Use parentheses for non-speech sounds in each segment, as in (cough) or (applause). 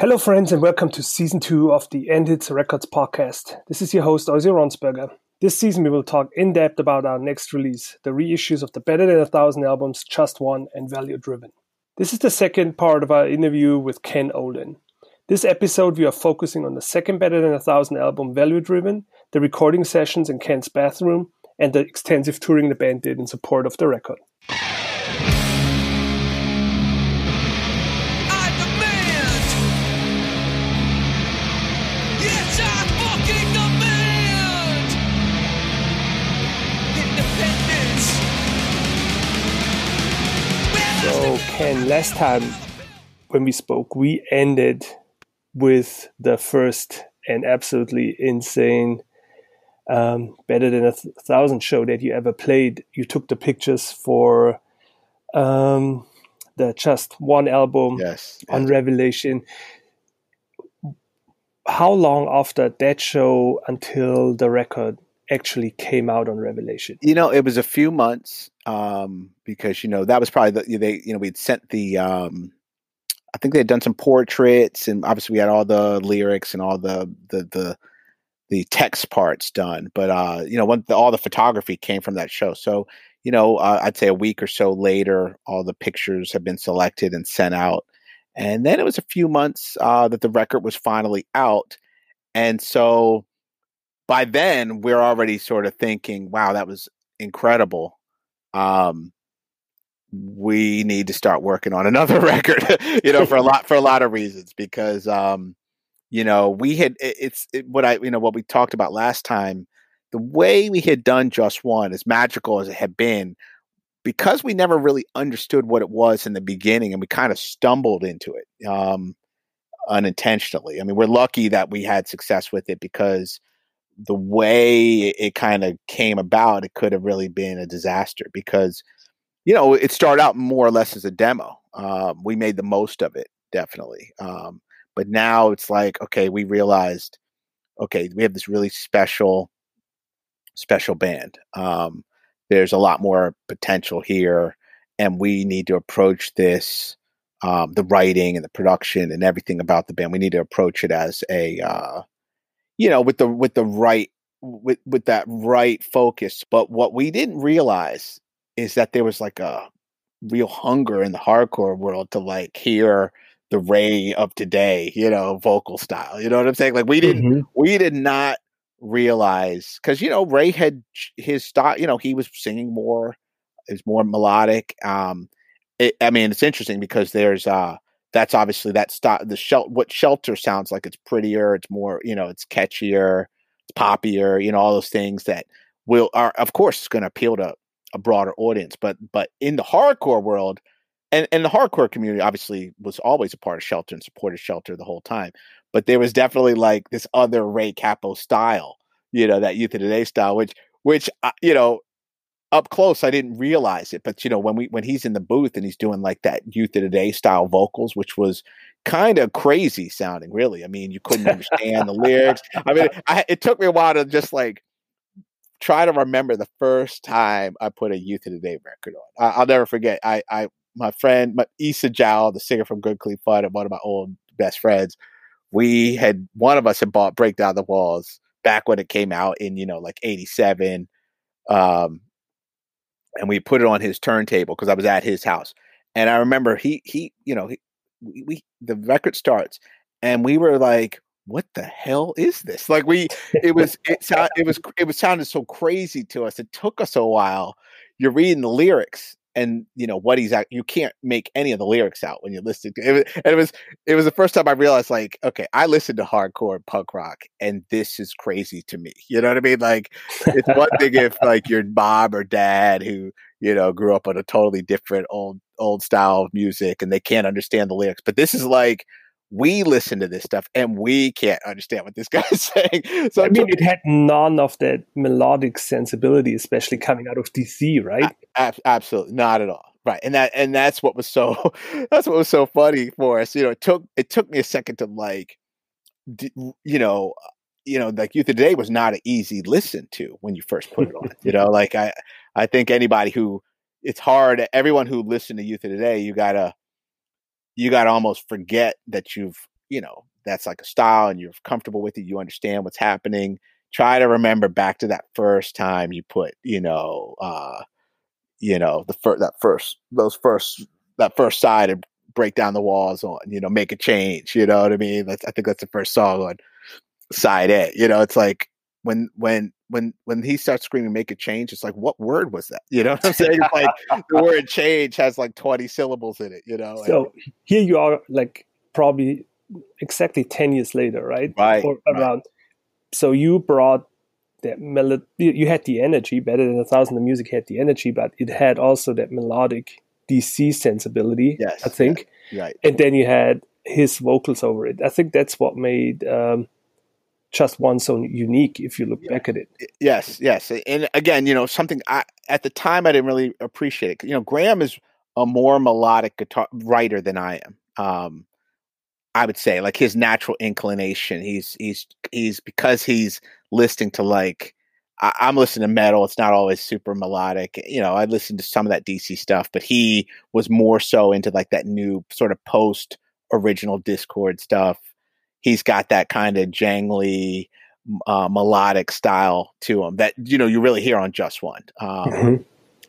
Hello, friends, and welcome to season two of the End Hits Records podcast. This is your host, Ozzy Ronsberger. This season, we will talk in depth about our next release, the reissues of the Better Than a Thousand albums Just One and Value Driven. This is the second part of our interview with Ken Olin. This episode, we are focusing on the second Better Than a Thousand album, Value Driven, the recording sessions in Ken's bathroom, and the extensive touring the band did in support of the record. And last time when we spoke, we ended with the first and absolutely insane, um, better than a th- thousand show that you ever played. You took the pictures for um, the just one album yes, on yes. Revelation. How long after that show until the record actually came out on Revelation? You know, it was a few months um, because you know that was probably the they you know we'd sent the um, I think they had done some portraits and obviously we had all the lyrics and all the the the the text parts done, but uh, you know when the, all the photography came from that show, so you know uh, I'd say a week or so later, all the pictures have been selected and sent out, and then it was a few months uh, that the record was finally out, and so by then we're already sort of thinking, wow, that was incredible. Um, we need to start working on another (laughs) record, you know, for a lot for a lot of reasons because um, you know, we had it, it's it, what I you know what we talked about last time, the way we had done just one as magical as it had been because we never really understood what it was in the beginning and we kind of stumbled into it um, unintentionally. I mean, we're lucky that we had success with it because the way it kind of came about, it could have really been a disaster because, you know, it started out more or less as a demo. Um, we made the most of it, definitely. Um, but now it's like, okay, we realized, okay, we have this really special, special band. Um, there's a lot more potential here, and we need to approach this. Um, the writing and the production and everything about the band, we need to approach it as a uh, you know, with the with the right with with that right focus. But what we didn't realize is that there was like a real hunger in the hardcore world to like hear the Ray of today, you know, vocal style. You know what I'm saying? Like we didn't mm-hmm. we did not realize because you know Ray had his style. You know, he was singing more, is more melodic. Um, it, I mean, it's interesting because there's uh that's obviously that style the what shelter sounds like it's prettier it's more you know it's catchier it's poppier you know all those things that will are of course going to appeal to a broader audience but but in the hardcore world and and the hardcore community obviously was always a part of shelter and supported shelter the whole time but there was definitely like this other ray Cappo style you know that youth of today style which which uh, you know up close i didn't realize it but you know when we when he's in the booth and he's doing like that youth of today style vocals which was kind of crazy sounding really. I mean you couldn't understand the lyrics. I mean (laughs) I, it took me a while to just like try to remember the first time i put a youth of today record on. I, will never forget i i my friend my Issa Diao, the singer from Good Clean Fun and one of my old best friends we had one of us had bought break down the walls back when it came out in you know like 87 um and we put it on his turntable because I was at his house. And I remember he he you know he, we, we the record starts and we were like what the hell is this? Like we, it was, it sound, it was, it was sounded so crazy to us. It took us a while. You're reading the lyrics, and you know what he's at. You can't make any of the lyrics out when you listen to it. And it was, it was the first time I realized, like, okay, I listened to hardcore punk rock, and this is crazy to me. You know what I mean? Like, it's one thing if (laughs) like your mom or dad who you know grew up on a totally different old old style of music, and they can't understand the lyrics, but this is like we listen to this stuff and we can't understand what this (laughs) guy's saying. So I mean, it had none of that melodic sensibility, especially coming out of DC, right? A- absolutely, not at all. Right, and that and that's what was so (laughs) that's what was so funny for us. You know, it took it took me a second to like, you know, you know, like Youth of Today was not an easy listen to when you first put it on. you know, (laughs) like I I think anybody who it's hard. Everyone who listened to Youth of Today, you gotta you got to almost forget that you've you know that's like a style and you're comfortable with it you understand what's happening. Try to remember back to that first time you put you know uh you know the first that first those first that first side and break down the walls on you know make a change you know what i mean? That's, i think that's the first song on side a you know? It's like when when when when he starts screaming make a change it's like what word was that? You know what i'm saying? It's like the (laughs) word change has like 20 syllables in it you know so and, here you are like probably exactly 10 years later right? Right or around. Right. so you brought that melody you had the energy better than a thousand the music had the energy but it had also that melodic dc sensibility yes i think. yeah, right. And then you had his vocals over it. I think that's what made um, just one so unique if you look yeah. back at it yes yes and again you know something i at the time i didn't really appreciate it you know graham is a more melodic guitar writer than i am um i would say like his natural inclination he's he's he's because he's listening to like I, i'm listening to metal it's not always super melodic you know i listened to some of that dc stuff but he was more so into like that new sort of post original Dischord stuff he's got that kind of jangly uh, melodic style to him that you know you really hear on Just One. Um, mm-hmm.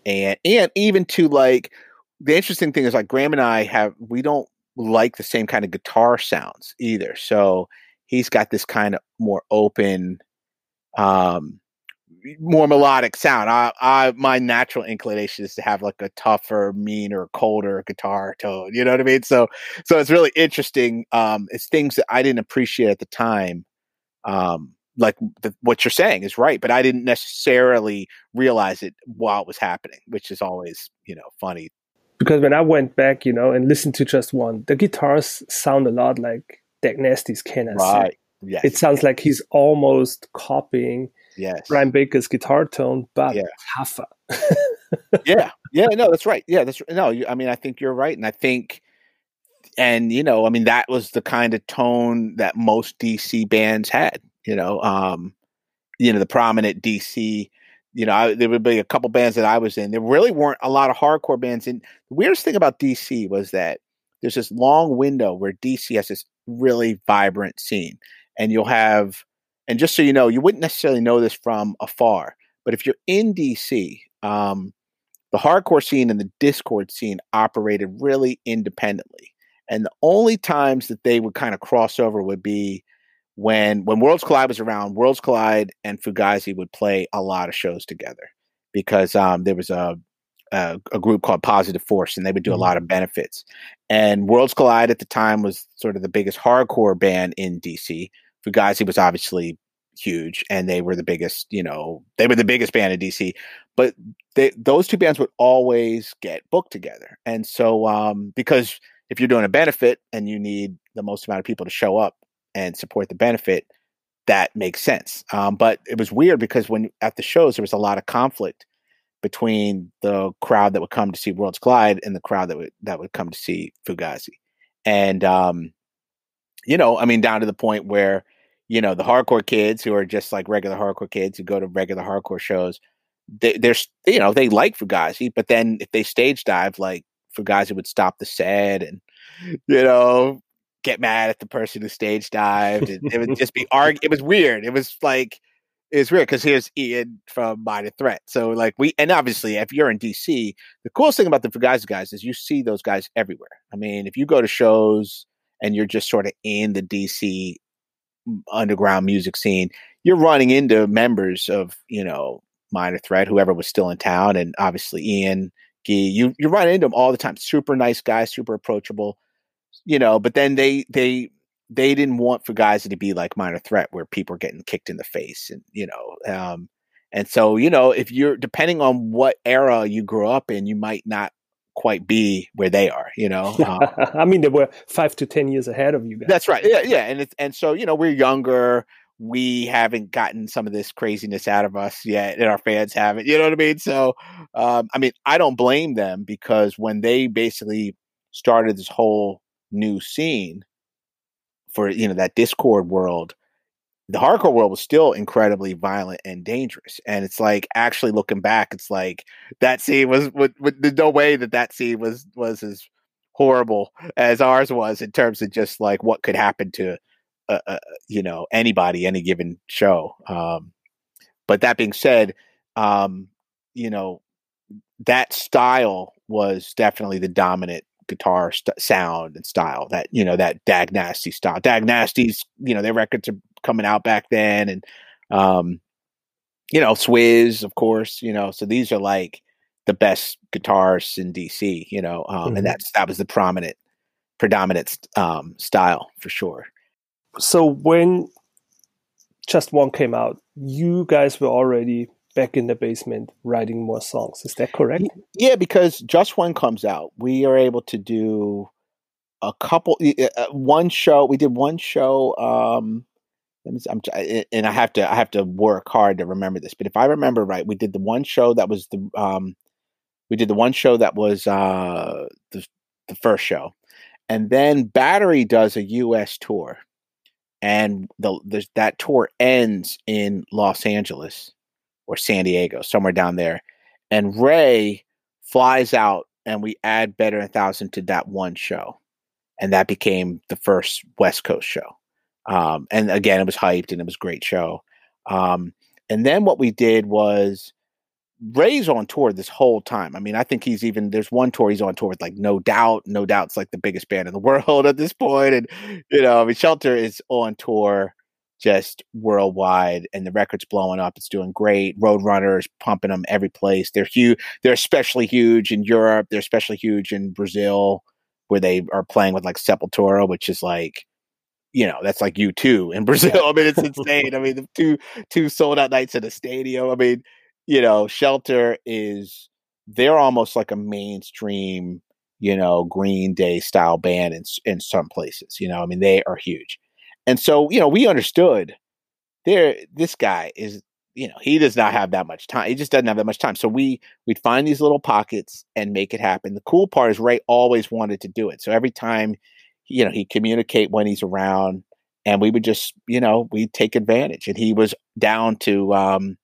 And and even to like the interesting thing is like Graham and I have we don't like the same kind of guitar sounds either. So he's got this kind of more open um more melodic sound. I, I, my natural inclination is to have like a tougher, meaner, colder guitar tone. You know what I mean? So, so it's really interesting. Um, it's things that I didn't appreciate at the time. Um, like the, what you're saying is right, but I didn't necessarily realize it while it was happening, which is always, you know, funny. Because when I went back, you know, and listened to just one, the guitars sound a lot like Dag Nasty's Can I Right. Yes. It sounds like he's almost copying yes. Brian Baker's guitar tone, but yeah. tougher. (laughs) yeah, yeah, no, that's right. Yeah, that's no. You, I mean, I think you're right, and I think, and you know, I mean, that was the kind of tone that most DC bands had. You know, um, you know, the prominent DC. You know, I, there would be a couple bands that I was in. There really weren't a lot of hardcore bands. And the weirdest thing about DC was that there's this long window where DC has this really vibrant scene, and you'll have and just so you know, you wouldn't necessarily know this from afar, but if you're in DC, um, the hardcore scene and the Dischord scene operated really independently. And the only times that they would kind of cross over would be when when Worlds Collide was around. Worlds Collide and Fugazi would play a lot of shows together because um, there was a, a, a group called Positive Force, and they would do mm-hmm. a lot of benefits. And Worlds Collide at the time was sort of the biggest hardcore band in DC. Fugazi was obviously huge and they were the biggest, you know, they were the biggest band in DC. But they, those two bands would always get booked together. And so, um, because if you're doing a benefit and you need the most amount of people to show up and support the benefit, that makes sense. Um, but it was weird because when at the shows, there was a lot of conflict between the crowd that would come to see Worlds Collide and the crowd that would that would come to see Fugazi. And um, you know, I mean, down to the point where you know the hardcore kids who are just like regular hardcore kids who go to regular hardcore shows they, they're you know they like fugazi but then if they stage dive like fugazi would stop the set and you know get mad at the person who stage dived and it would just be arg- it was weird it was like it's weird because here's Ian from Minor Threat. So like we and obviously if you're in DC, the coolest thing about the Fugazi guys is you see those guys everywhere. I mean, if you go to shows and you're just sort of in the DC underground music scene, you're running into members of, you know, Minor Threat, whoever was still in town, and obviously Ian, Guy. You you run into them all the time. Super nice guys, super approachable, you know. But then they they they didn't want for guys to be like Minor Threat, where people are getting kicked in the face, and you know. Um, and so, you know, if you're depending on what era you grew up in, you might not quite be where they are, you know. (laughs) Um, I mean, they were five to ten years ahead of you guys. That's right. Yeah, yeah, and it's, and so you know we're younger. We haven't gotten some of this craziness out of us yet, and our fans haven't. You know what I mean? So, um, I mean, I don't blame them because when they basically started this whole new scene for you know that Dischord world, the hardcore world was still incredibly violent and dangerous. And it's like actually looking back, it's like that scene was with, with no way that that scene was was as horrible as ours was in terms of just like what could happen to uh, uh, you know anybody any given show um, but that being said um, you know that style was definitely the dominant guitar st- sound and style that you know that dag nasty style dag nasty's you know their records are coming out back then and um you know swiz of course you know so these are like the best guitars in dc you know um mm-hmm. and that's that was the prominent predominant um style for sure so when just one came out you guys were already back in the basement writing more songs. Is that correct? Yeah, because just one comes out, we are able to do a couple, uh, one show. We did one show. Um, I'm, and I have to I have to work hard to remember this, but if I remember right, we did the one show that was the um, we did the one show that was uh, the the first show, and then Battery does a U.S. tour, and the, the that tour ends in Los Angeles, or San Diego, somewhere down there. And Ray flies out and we add Better a Thousand to that one show. And that became the first West Coast show. Um, and again, it was hyped and it was a great show. Um, and then what we did was Ray's on tour this whole time. I mean, I think he's even there's one tour he's on tour with like No Doubt. No Doubt's like the biggest band in the (laughs) world at this point, and you know, I mean, Shelter is on tour just worldwide and the record's blowing up. It's doing great. Roadrunners pumping them every place. They're huge. They're especially huge in Europe. They're especially huge in Brazil, where they are playing with like Sepultura, which is like, you know, that's like U2 in (laughs) Brazil. I mean, it's (laughs) insane. I mean, the two two sold out nights in a stadium. I mean, you know, Shelter is they're almost like a mainstream, you know, Green Day style band in in some places. You know, I mean, they are huge and so, you know, we understood there this guy is, you know, he does not have that much time. He just doesn't have that much time. So we we'd find these little pockets and make it happen. The cool part is Ray always wanted to do it. So every time, you know, he'd communicate when he's around and we would just, you know, we'd take advantage. And he was down to um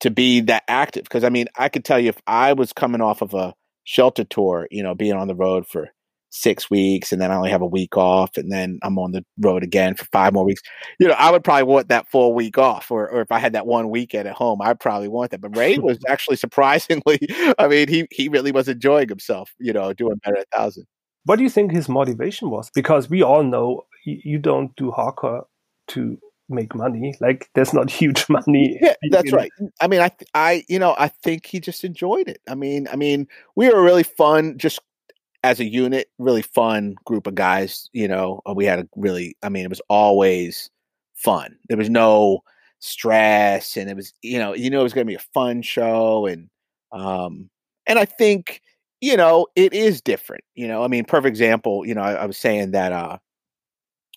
to be that active. Because I mean, I could tell you if I was coming off of a shelter tour, you know, being on the road for six weeks and then I only have a week off and then I'm on the road again for five more weeks. You know, I would probably want that full week off or, or if I had that one weekend at home, I'd probably want that. But (laughs) Ray was actually surprisingly, (laughs) I mean, he, he really was enjoying himself, you know, doing better at thousand. What do you think his motivation was? Because we all know you don't do hardcore to make money. Like there's not (laughs) huge money. Yeah, that's right. I mean, I, I, you know, I think he just enjoyed it. I mean, I mean, we were really fun, just as a unit, really fun group of guys. You know, uh, we had a really, I mean, it was always fun. There was no stress, and it was, you know, you know, it was going to be a fun show, and um, and I think, you know, it is different. You know, I mean, perfect example. You know, I, I was saying that uh,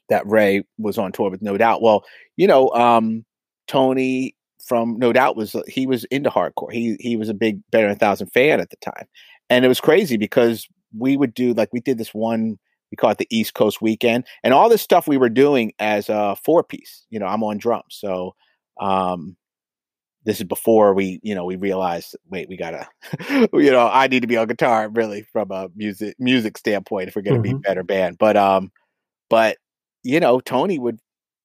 that Ray was on tour with No Doubt. Well, you know, um, Tony from No Doubt was uh, he was into hardcore. He he was a big Better Than Thousand fan at the time, and it was crazy because we would do like we did this one we call it the East Coast weekend, and all this stuff we were doing as a four piece. You know, I'm on drums, so um, this is before we, you know, we realized, wait, we gotta, (laughs) you know, I need to be on guitar really from a music music standpoint if we're gonna mm-hmm. be better band. But um, but you know, Tony would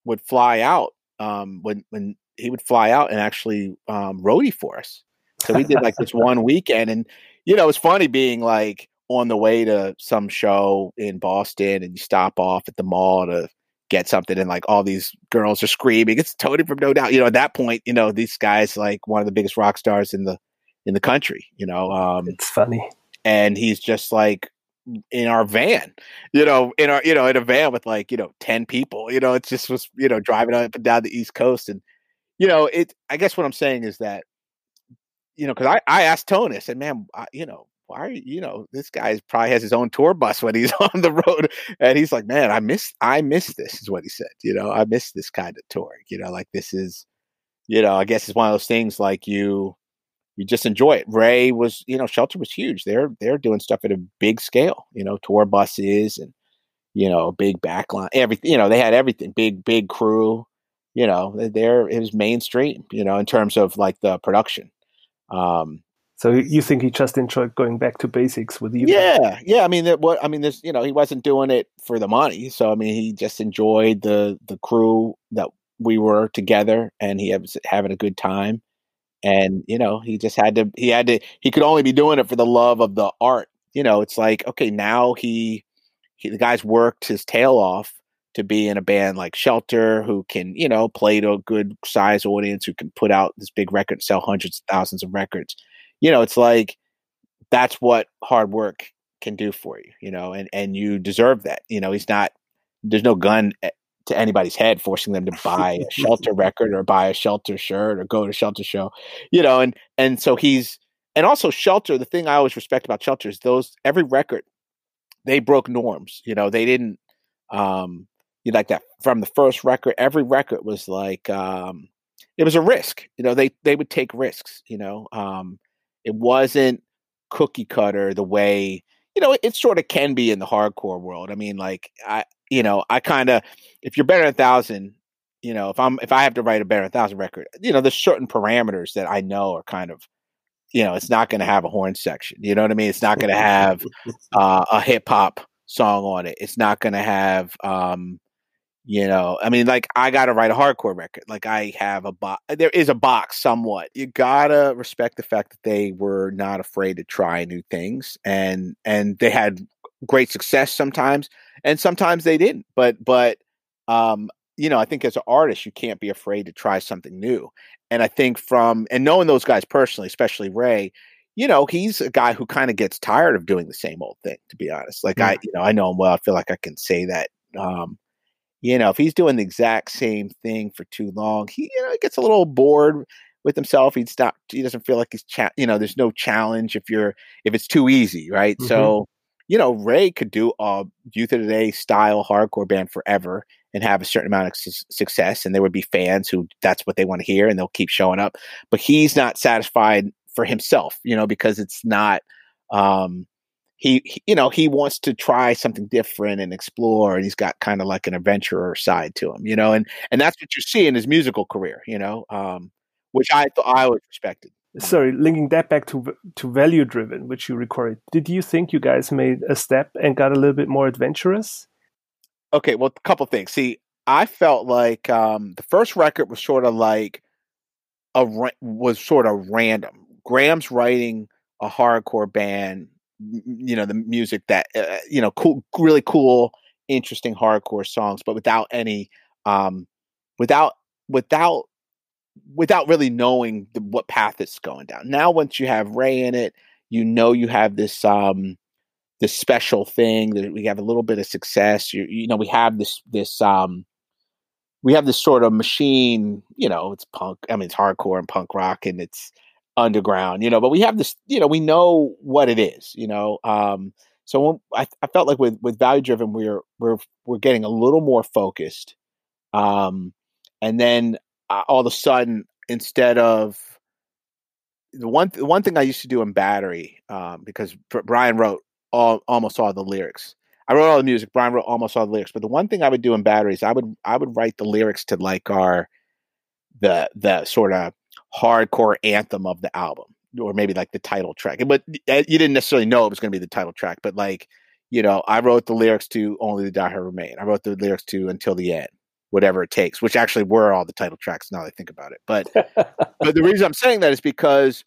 would fly out um when when he would fly out and actually um roadie for us. So we did like this (laughs) one weekend, and you know, it's funny being like on the way to some show in Boston and you stop off at the mall to get something and like all these girls are screaming, it's Tony from No Doubt. You know, at that point, you know, this guy's like one of the biggest rock stars in the in the country, you know. Um it's funny. And he's just like in our van, you know, in our you know, in a van with like, you know, 10 people. You know, it just was, you know, driving up and down the East Coast and you know, it I guess what I'm saying is that you know, because I, I asked Tony, I said, man, I, you know, why are you, know, this guy probably has his own tour bus when he's on the road. And he's like, man, I miss, I miss this is what he said. You know, I miss this kind of tour. You know, like this is, you know, I guess it's one of those things like you, you just enjoy it. Ray was, you know, Shelter was huge. They're, they're doing stuff at a big scale, you know, tour buses and, you know, big backline, everything, you know, they had everything, big, big crew, you know, they're, it was mainstream, you know, in terms of like the production. Um, So you think he just enjoyed going back to basics with you? Yeah, yeah. I mean, what I mean, there's you know, he wasn't doing it for the money. So I mean, he just enjoyed the the crew that we were together, and he was having a good time. And you know, he just had to. He had to. He could only be doing it for the love of the art. You know, it's like okay, now he, he the guy's worked his tail off to be in a band like Shelter, who can, you know, play to a good size audience, who can put out this big record, sell hundreds of thousands of records you know, it's like that's what hard work can do for you, you know, and and you deserve that. You know, he's not there's no gun eh, to anybody's head forcing them to buy a shelter (laughs) record or buy a shelter shirt or go to shelter show. You know, and and so he's and also shelter, the thing I always respect about shelter is those every record they broke norms. You know, they didn't um you like that from the first record, every record was like um it was a risk. You know, they they would take risks, you know. Um it wasn't cookie cutter the way you know it, it sort of can be in the hardcore world. I mean, like I, you know, I kind of if you're better than a thousand, you know, if I'm if I have to write a better than a thousand record, you know, there's certain parameters that I know are kind of you know, it's not going to have a horn section. You know what I mean? It's not going to have (laughs) uh, a hip hop song on it. It's not going to have, um, you know i mean like i gotta write a hardcore record like i have a box there is a box somewhat you gotta respect the fact that they were not afraid to try new things and and they had great success sometimes and sometimes they didn't but but um you know i think as an artist you can't be afraid to try something new and i think from and knowing those guys personally especially ray you know he's a guy who kind of gets tired of doing the same old thing to be honest like yeah. i you know i know him well i feel like i can say that um you know, if he's doing the exact same thing for too long, he you know he gets a little bored with himself. He'd stop. He doesn't feel like he's cha- you know. There's no challenge if you're if it's too easy, right? Mm-hmm. So you know, Ray could do a youth of today style hardcore band forever and have a certain amount of su- success, and there would be fans who that's what they want to hear, and they'll keep showing up. But he's not satisfied for himself, you know, because it's not. Um, he, he, you know he wants to try something different and explore and he's got kind of like an adventurer side to him you know and and that's what you see in his musical career you know um, which i th- i always respected. Sorry linking that back to to value driven which you recorded did you think you guys made a step and got a little bit more adventurous? Okay well a couple things. See i felt like um, the first record was sort of like a was sort of random. Graham's writing a hardcore band you know the music that uh, you know cool really cool interesting hardcore songs but without any um without without without really knowing the, what path it's going down. Now once you have ray in it you know you have this um this special thing that we have a little bit of success. You, you know we have this this um we have this sort of machine you know it's punk i mean it's hardcore and punk rock and it's underground, you know, but we have this, you know, we know what it is, you know. Um, so when, I, I felt like with with value driven, we're we're we're getting a little more focused, um, and then uh, all of a sudden, instead of the one one thing I used to do in Battery, um, because Brian wrote all almost all the lyrics. I wrote all the music. Brian wrote almost all the lyrics. But the one thing I would do in Batteries, I would I would write the lyrics to like our the the sort of hardcore anthem of the album or maybe like the title track. But eh, you didn't necessarily know it was going to be the title track, but like, you know, I wrote the lyrics to Only the Die Hard Remain. I wrote the lyrics to Until the End, whatever it takes, which actually were all the title tracks now that I think about it. But (laughs) but the reason I'm saying that is because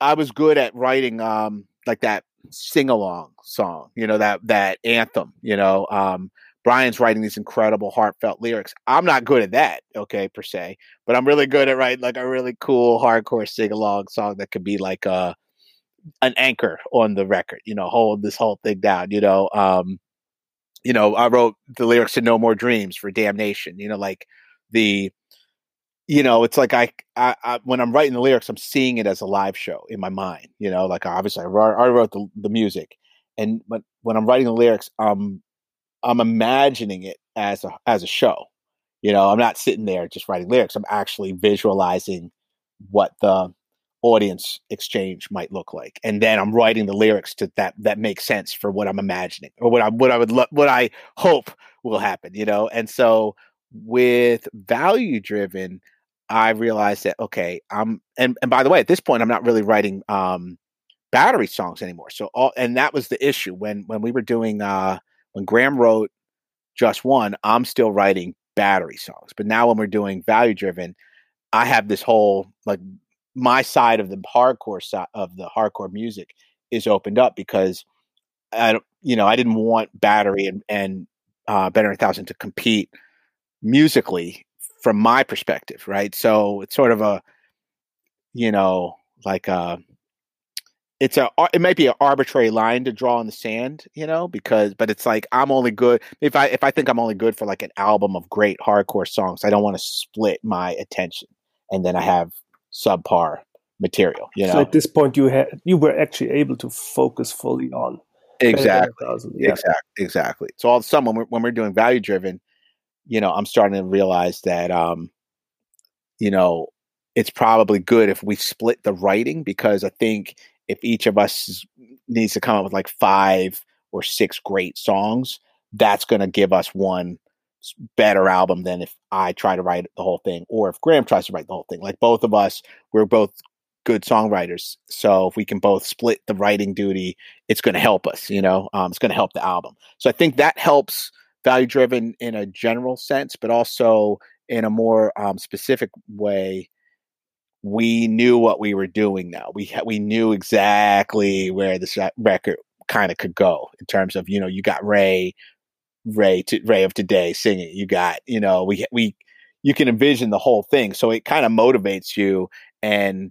I was good at writing um like that sing along song, you know, that that anthem, you know, um Brian's writing these incredible heartfelt lyrics. I'm not good at that, okay, per se, but I'm really good at writing like a really cool hardcore sing along song that could be like a uh, an anchor on the record, you know, hold this whole thing down, you know. Um, you know, I wrote the lyrics to No More Dreams for Damnation, you know, like the you know, it's like I, I, I, when I'm writing the lyrics, I'm seeing it as a live show in my mind. You know, like obviously I wrote, I wrote the, the music, and but when I'm writing the lyrics, um, I'm imagining it as a as a show. You know, I'm not sitting there just writing lyrics. I'm actually visualizing what the audience exchange might look like, and then I'm writing the lyrics to that that makes sense for what I'm imagining or what I what I would lo- what I hope will happen. You know, and so with value driven, I realized that okay, I'm and and by the way, at this point, I'm not really writing um, battery songs anymore. So all and that was the issue when when we were doing uh, when Graham wrote just one, I'm still writing battery songs. But now when we're doing value driven, I have this whole like my side of the hardcore side of the hardcore music is opened up because I don't, you know, I didn't want battery and and uh, better than a thousand to compete musically from my perspective, right? So it's sort of a, you know, like a, it's a, it might be an arbitrary line to draw in the sand, you know, because, but it's like I'm only good if I if I think I'm only good for like an album of great hardcore songs. I don't want to split my attention, and then I have subpar material. You know, so at this point, you had you were actually able to focus fully on exactly, yeah. exactly, exactly. So all of a sudden, when we're when we're doing value driven, you know, I'm starting to realize that, um, you know, it's probably good if we split the writing because I think if each of us needs to come up with like five or six great songs, that's going to give us one better album than if I try to write the whole thing or if Graham tries to write the whole thing. Like both of us, we're both good songwriters. So if we can both split the writing duty, it's going to help us, you know, um, it's going to help the album. So I think that helps value driven in a general sense, but also in a more um, specific way. We knew what we were doing. Now we ha- we knew exactly where this record kind of could go in terms of you know you got Ray, Ray to Ray of today singing. You got you know we we you can envision the whole thing, so it kind of motivates you, and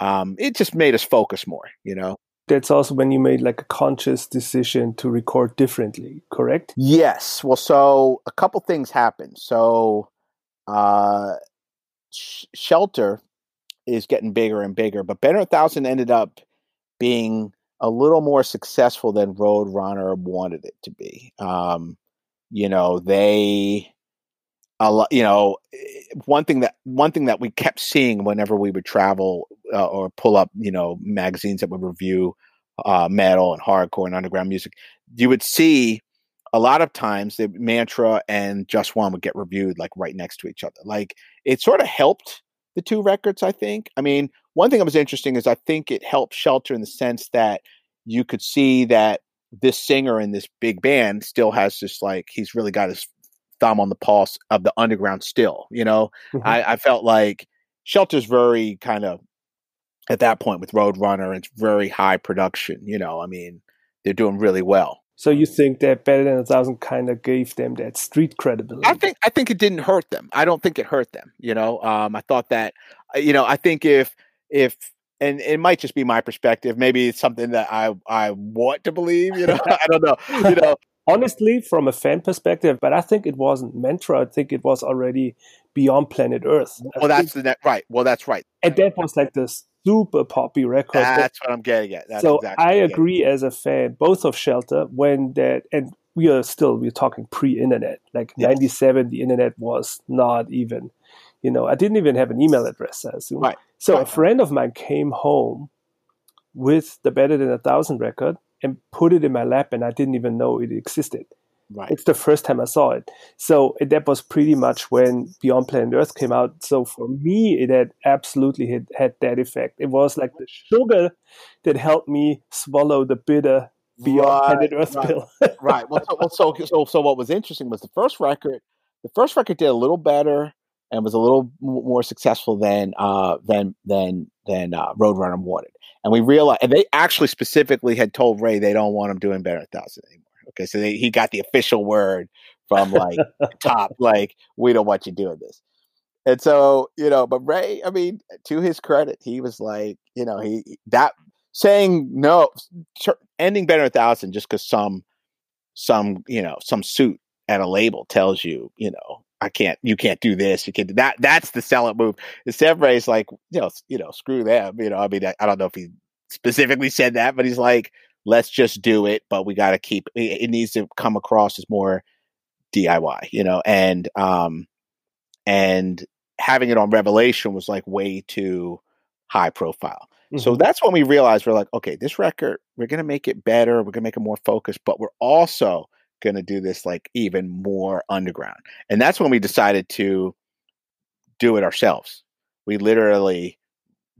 um, it just made us focus more. You know that's also when you made like a conscious decision to record differently, correct? Yes. Well, so a couple things happened. So, uh, sh- Shelter is getting bigger and bigger, but Better a Thousand ended up being a little more successful than Roadrunner wanted it to be. Um, you know, they a lot, you know, one thing that one thing that we kept seeing whenever we would travel uh, or pull up, you know, magazines that would review uh, metal and hardcore and underground music, you would see a lot of times the Mantra and Just One would get reviewed like right next to each other. Like it sort of helped the two records. I think. I mean, one thing that was interesting is I think it helped Shelter in the sense that you could see that this singer in this big band still has this like he's really got his thumb on the pulse of the underground still. You know, mm-hmm. I, I felt like Shelter's very kind of at that point with Roadrunner, it's very high production. You know, I mean, they're doing really well. So you think that Better Than a Thousand kind of gave them that street credibility? I think I think it didn't hurt them. I don't think it hurt them. You know, um, I thought that, uh, you know, I think if if and it might just be my perspective. Maybe it's something that I I want to believe. You know, (laughs) I don't know. You know, (laughs) honestly, from a fan perspective, but I think it wasn't Mantra. I think it was already beyond planet Earth. Well, that's the net, right. Well, that's right. And that was like the super poppy record. That's that, what I'm getting at. That's so exactly I agree as a fan, both of Shelter, when that, and we are still, we're talking pre-internet. Like yes. 97, the internet was not even, you know, I didn't even have an email address, I assume. Right. So right. a friend of mine came home with the Better Than a Thousand record and put it in my lap, and I didn't even know it existed. Right. It's the first time I saw it. So that was pretty much when Beyond Planet Earth came out. So for me, it had absolutely had, had that effect. It was like the sugar that helped me swallow the bitter Beyond right, Planet Earth right, pill. right. Well so, well, so, so, so what was interesting was the first record. The first record did a little better and was a little more successful than uh, than than than uh, Roadrunner wanted. And we realized, and they actually specifically had told Ray they don't want him doing better than thousand anymore. Okay, so they, he got the official word from like top, like we don't want you doing this. And so you know, but Ray, I mean, to his credit, he was like, you know, he that saying no, ending better than a thousand just because some some you know some suit at a label tells you, you know, I can't, you can't do this, you can't do that. That's the selling move. Instead, Ray's like, you know, you know, screw them. You know, I mean, I, I don't know if he specifically said that, but he's like, let's just do it, but we got to keep it, it needs to come across as more DIY, you know, and um and having it on Revelation was like way too high profile. Mm-hmm. So that's when we realized we're like, okay, this record, we're gonna make it better, we're gonna make it more focused, but we're also going to do this like even more underground. And that's when we decided to do it ourselves. we literally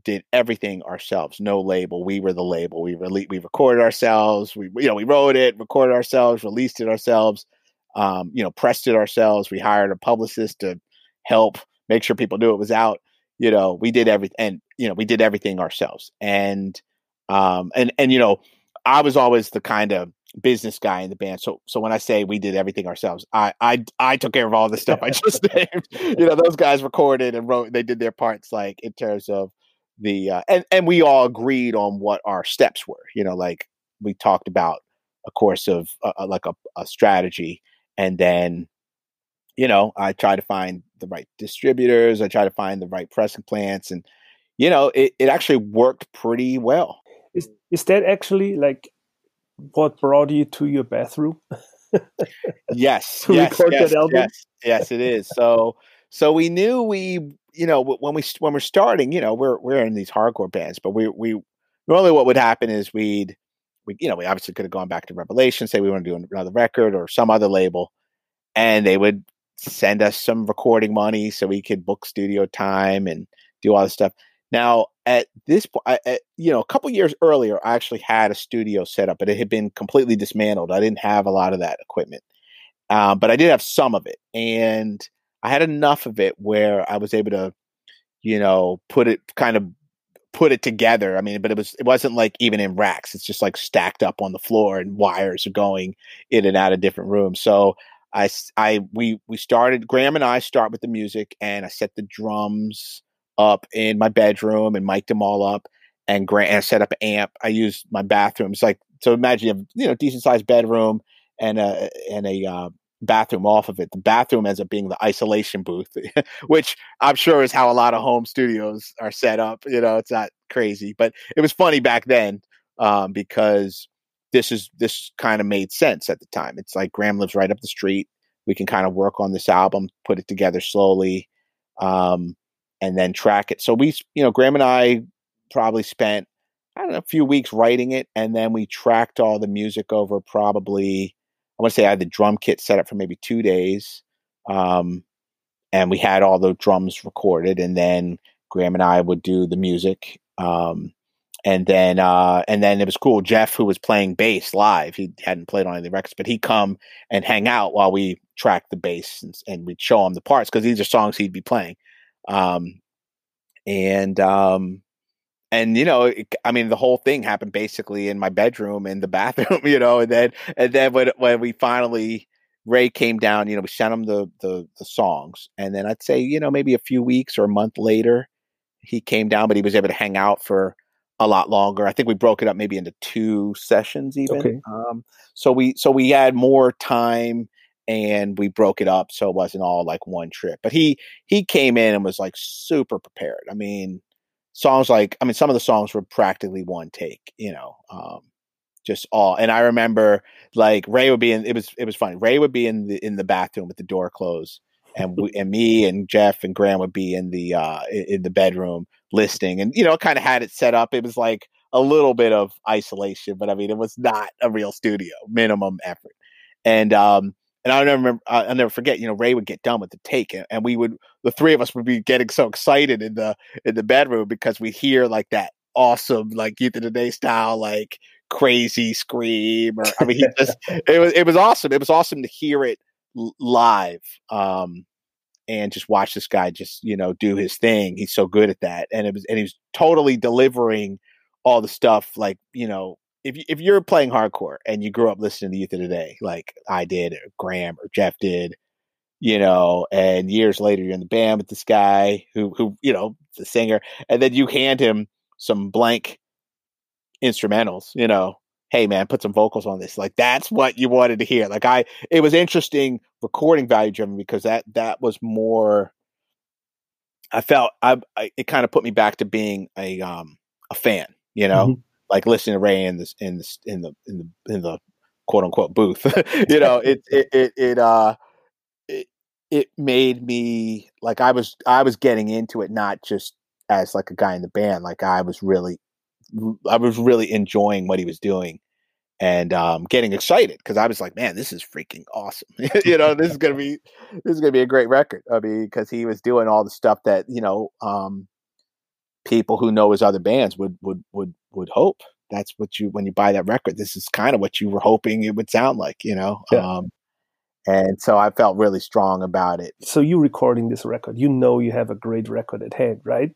did everything ourselves. No label. We were the label. We rele- we recorded ourselves. We you know we wrote it, recorded ourselves, released it ourselves. Um, you know, pressed it ourselves. We hired a publicist to help make sure people knew it was out. You know, we did everything, and you know, we did everything ourselves. And um, and and you know, I was always the kind of business guy in the band. So so when I say we did everything ourselves, I I I took care of all the stuff I just (laughs) named. You know, those guys recorded and wrote. They did their parts, like in terms of the uh, and and we all agreed on what our steps were. You know, like we talked about a course of uh, uh like a, a strategy, and then you know I try to find the right distributors. I try to find the right pressing plants, and you know it it actually worked pretty well. Is is that actually like what brought you to your bathroom? (laughs) yes, to yes, record yes, that album. Yes, yes, it is. So so we knew we you know when we when we're starting, you know, we're we're in these hardcore bands, but we we normally what would happen is we'd we you know we obviously could have gone back to Revelation, say we want to do another record or some other label, and they would send us some recording money so we could book studio time and do all this stuff. Now, at this point, you know, a couple years earlier, I actually had a studio set up, but it had been completely dismantled. I didn't have a lot of that equipment, um, but I did have some of it, and I had enough of it where I was able to, you know, put it kind of put it together. I mean, but it was it wasn't like even in racks. It's just like stacked up on the floor, and wires are going in and out of different rooms. So I, I, we, we started. Graham and I start with the music, and I set the drums up in my bedroom and mic'd them all up and grant and set up an amp. I used my bathroom. It's like so imagine you have you know decent sized bedroom and a and a uh, bathroom off of it. The bathroom ends up being the isolation booth, (laughs) which I'm sure is how a lot of home studios are set up. You know, it's not crazy, but it was funny back then um, because this is this kind of made sense at the time. It's like Graham lives right up the street. We can kind of work on this album, put it together slowly. Um, and then track it. So we, you know, Graham and I probably spent I don't know a few weeks writing it, and then we tracked all the music over probably. I want to say I had the drum kit set up for maybe two days, um, and we had all the drums recorded, and then Graham and I would do the music. Um, and then uh, and then it was cool. Jeff, who was playing bass live, he hadn't played on any records, but he'd come and hang out while we tracked the bass, and, and we'd show him the parts because these are songs he'd be playing. Um, and um, and you know, it, I mean, the whole thing happened basically in my bedroom in the (laughs) bathroom, you know, and then and then when when we finally Ray came down, you know, we sent him the the the songs, and then I'd say, you know, maybe a few weeks or a month later, he came down, but he was able to hang out for a lot longer. I think we broke it up maybe into two sessions even. Okay. Um, so we so we had more time and we broke it up so it wasn't all like one trip. But he he came in and was like super prepared. I mean, songs like I mean some of the songs were practically one take, you know. Um just all and I remember like Ray would be in it was it was funny. Ray would be in the in the bathroom with the door closed and we, and me and Jeff and Graham would be in the uh in the bedroom listening and you know kind of had it set up. It was like a little bit of isolation, but I mean it was not a real studio, minimum effort. And um and I remember, I'll never forget. You know, Ray would get done with the take, and, and we would, the three of us would be getting so excited in the in the bedroom because we hear like that awesome, like Youth of Today style, like crazy scream. Or I mean, he just (laughs) it was it was awesome. It was awesome to hear it live, um, and just watch this guy just you know do his thing. He's so good at that, and it was and he was totally delivering all the stuff like you know if if you're playing hardcore and you grew up listening to Youth of Today, like I did, or Graham or Jeff did, you know, and years later you're in the band with this guy who who you know the singer, and then you hand him some blank instrumentals, you know, hey man, put some vocals on this. Like that's what you wanted to hear. Like I, it was interesting recording value driven because that that was more. I felt I, I it kind of put me back to being a um a fan, you know. Mm-hmm like listening to Ray in this in this in the in the in the quote unquote booth. (laughs) you know, it it it it uh it it made me like I was I was getting into it not just as like a guy in the band, like I was really I was really enjoying what he was doing and um, getting excited because I was like, man, this is freaking awesome. (laughs) you know, this is gonna be this is gonna be a great record. I mean, because he was doing all the stuff that you know um, people who know his other bands would would would would hope. That's what you when you buy that record. This is kind of what you were hoping it would sound like, you know. Yeah. Um, and so I felt really strong about it. So you recording this record, you know you have a great record at hand, right?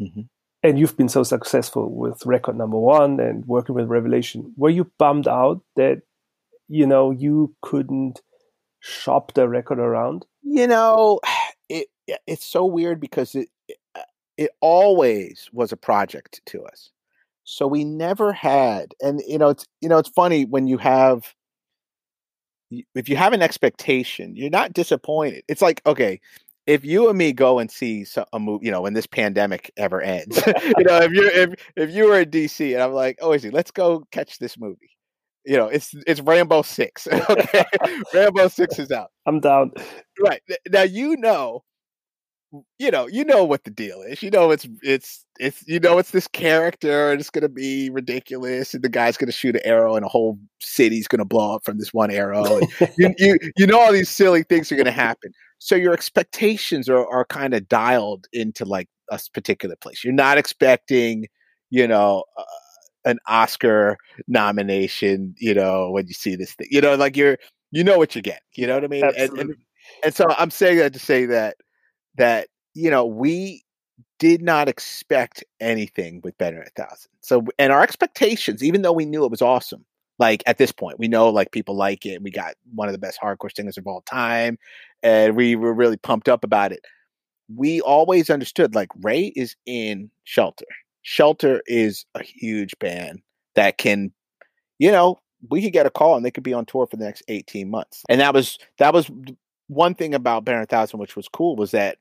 Mm-hmm. And you've been so successful with record number one and working with Revelation. Were you bummed out that you know you couldn't shop the record around? You know, (sighs) it it's so weird because it it always was a project to us. So we never had, and you know, it's you know, it's funny when you have if you have an expectation, you're not disappointed. It's like, okay, if you and me go and see a movie, you know, when this pandemic ever ends, (laughs) you know, if you're if if you were in DC and I'm like, oh, is he? Let's go catch this movie. You know, it's it's Rambo Six. (laughs) Okay, Rambo Six is out. I'm down. Right now, you know you know, you know what the deal is. You know it's it's it's you know it's this character and it's gonna be ridiculous and the guy's gonna shoot an arrow and a whole city's gonna blow up from this one arrow. (laughs) you, you you know all these silly things are gonna happen. So your expectations are are kind of dialed into like a particular place. You're not expecting, you know, uh, an Oscar nomination, you know, when you see this thing. You know, like you're you know what you get. You know what I mean? And, and and so I'm saying that to say that that you know we did not expect anything with Better Than a Thousand. So, and our expectations, even though we knew it was awesome, like at this point, we know like people like it. We got one of the best hardcore singers of all time, and we were really pumped up about it. We always understood like Ray is in Shelter. Shelter is a huge band that can, you know, we could get a call and they could be on tour for the next 18 months. And that was that was one thing about a Thousand, which was cool, was that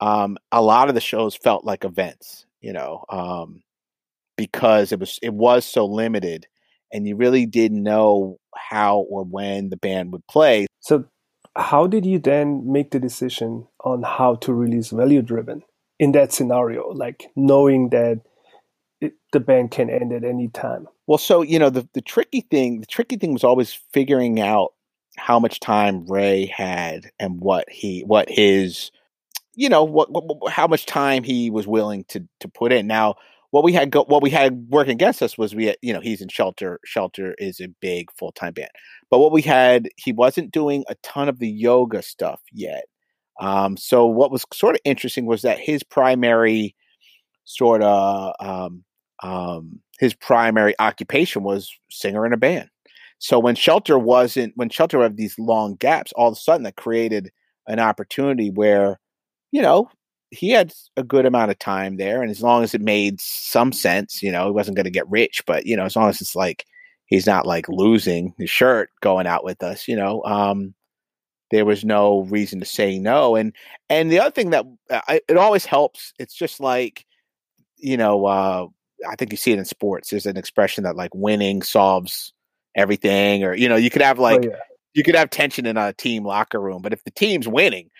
um, a lot of the shows felt like events, you know, um, because it was it was so limited, and you really didn't know how or when the band would play. So, how did you then make the decision on how to release Value Driven in that scenario, like knowing that it, the band can end at any time? Well, so you know, the the tricky thing, the tricky thing was always figuring out how much time Ray had and what he what his you know what, what, how much time he was willing to to put in. Now, what we had go, what we had working against us was we had, you know he's in shelter. Shelter is a big full time band, but what we had he wasn't doing a ton of the yoga stuff yet. Um, so what was sort of interesting was that his primary sort of um, um, his primary occupation was singer in a band. So when shelter wasn't, when shelter had these long gaps, all of a sudden that created an opportunity where, you know, he had a good amount of time there, and as long as it made some sense, you know, he wasn't going to get rich, but you know, as long as it's like he's not like losing his shirt going out with us, you know, um, there was no reason to say no. And and the other thing that uh, I, it always helps, it's just like, you know, uh, I think you see it in sports. There's an expression that like winning solves everything, or you know, you could have oh, like oh, yeah. you could have tension in a team locker room, but if the team's winning,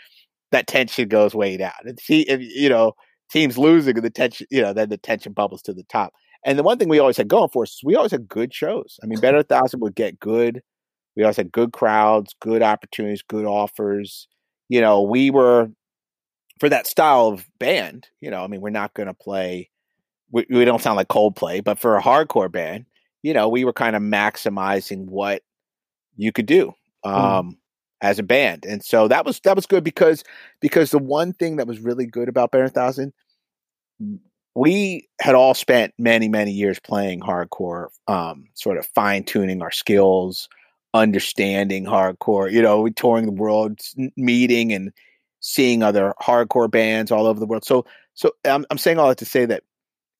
that tension goes way down. And see, if you know, teams losing, the tension, you know, then the tension bubbles to the top. And the one thing we always had going for us is we always had good shows. I mean, Better (laughs) Thousand would get good. We always had good crowds, good opportunities, good offers. You know, we were for that style of band. You know, I mean, we're not going to play. We, we don't sound like Coldplay, but for a hardcore band, you know, we were kind of maximizing what you could do mm. um, mm. as a band, and so that was that was good because because the one thing that was really good about Better Thousand, we had all spent many many years playing hardcore, um, sort of fine tuning our skills, understanding hardcore. You know, we touring the world, meeting and seeing other hardcore bands all over the world. So so I'm, I'm saying all that to say that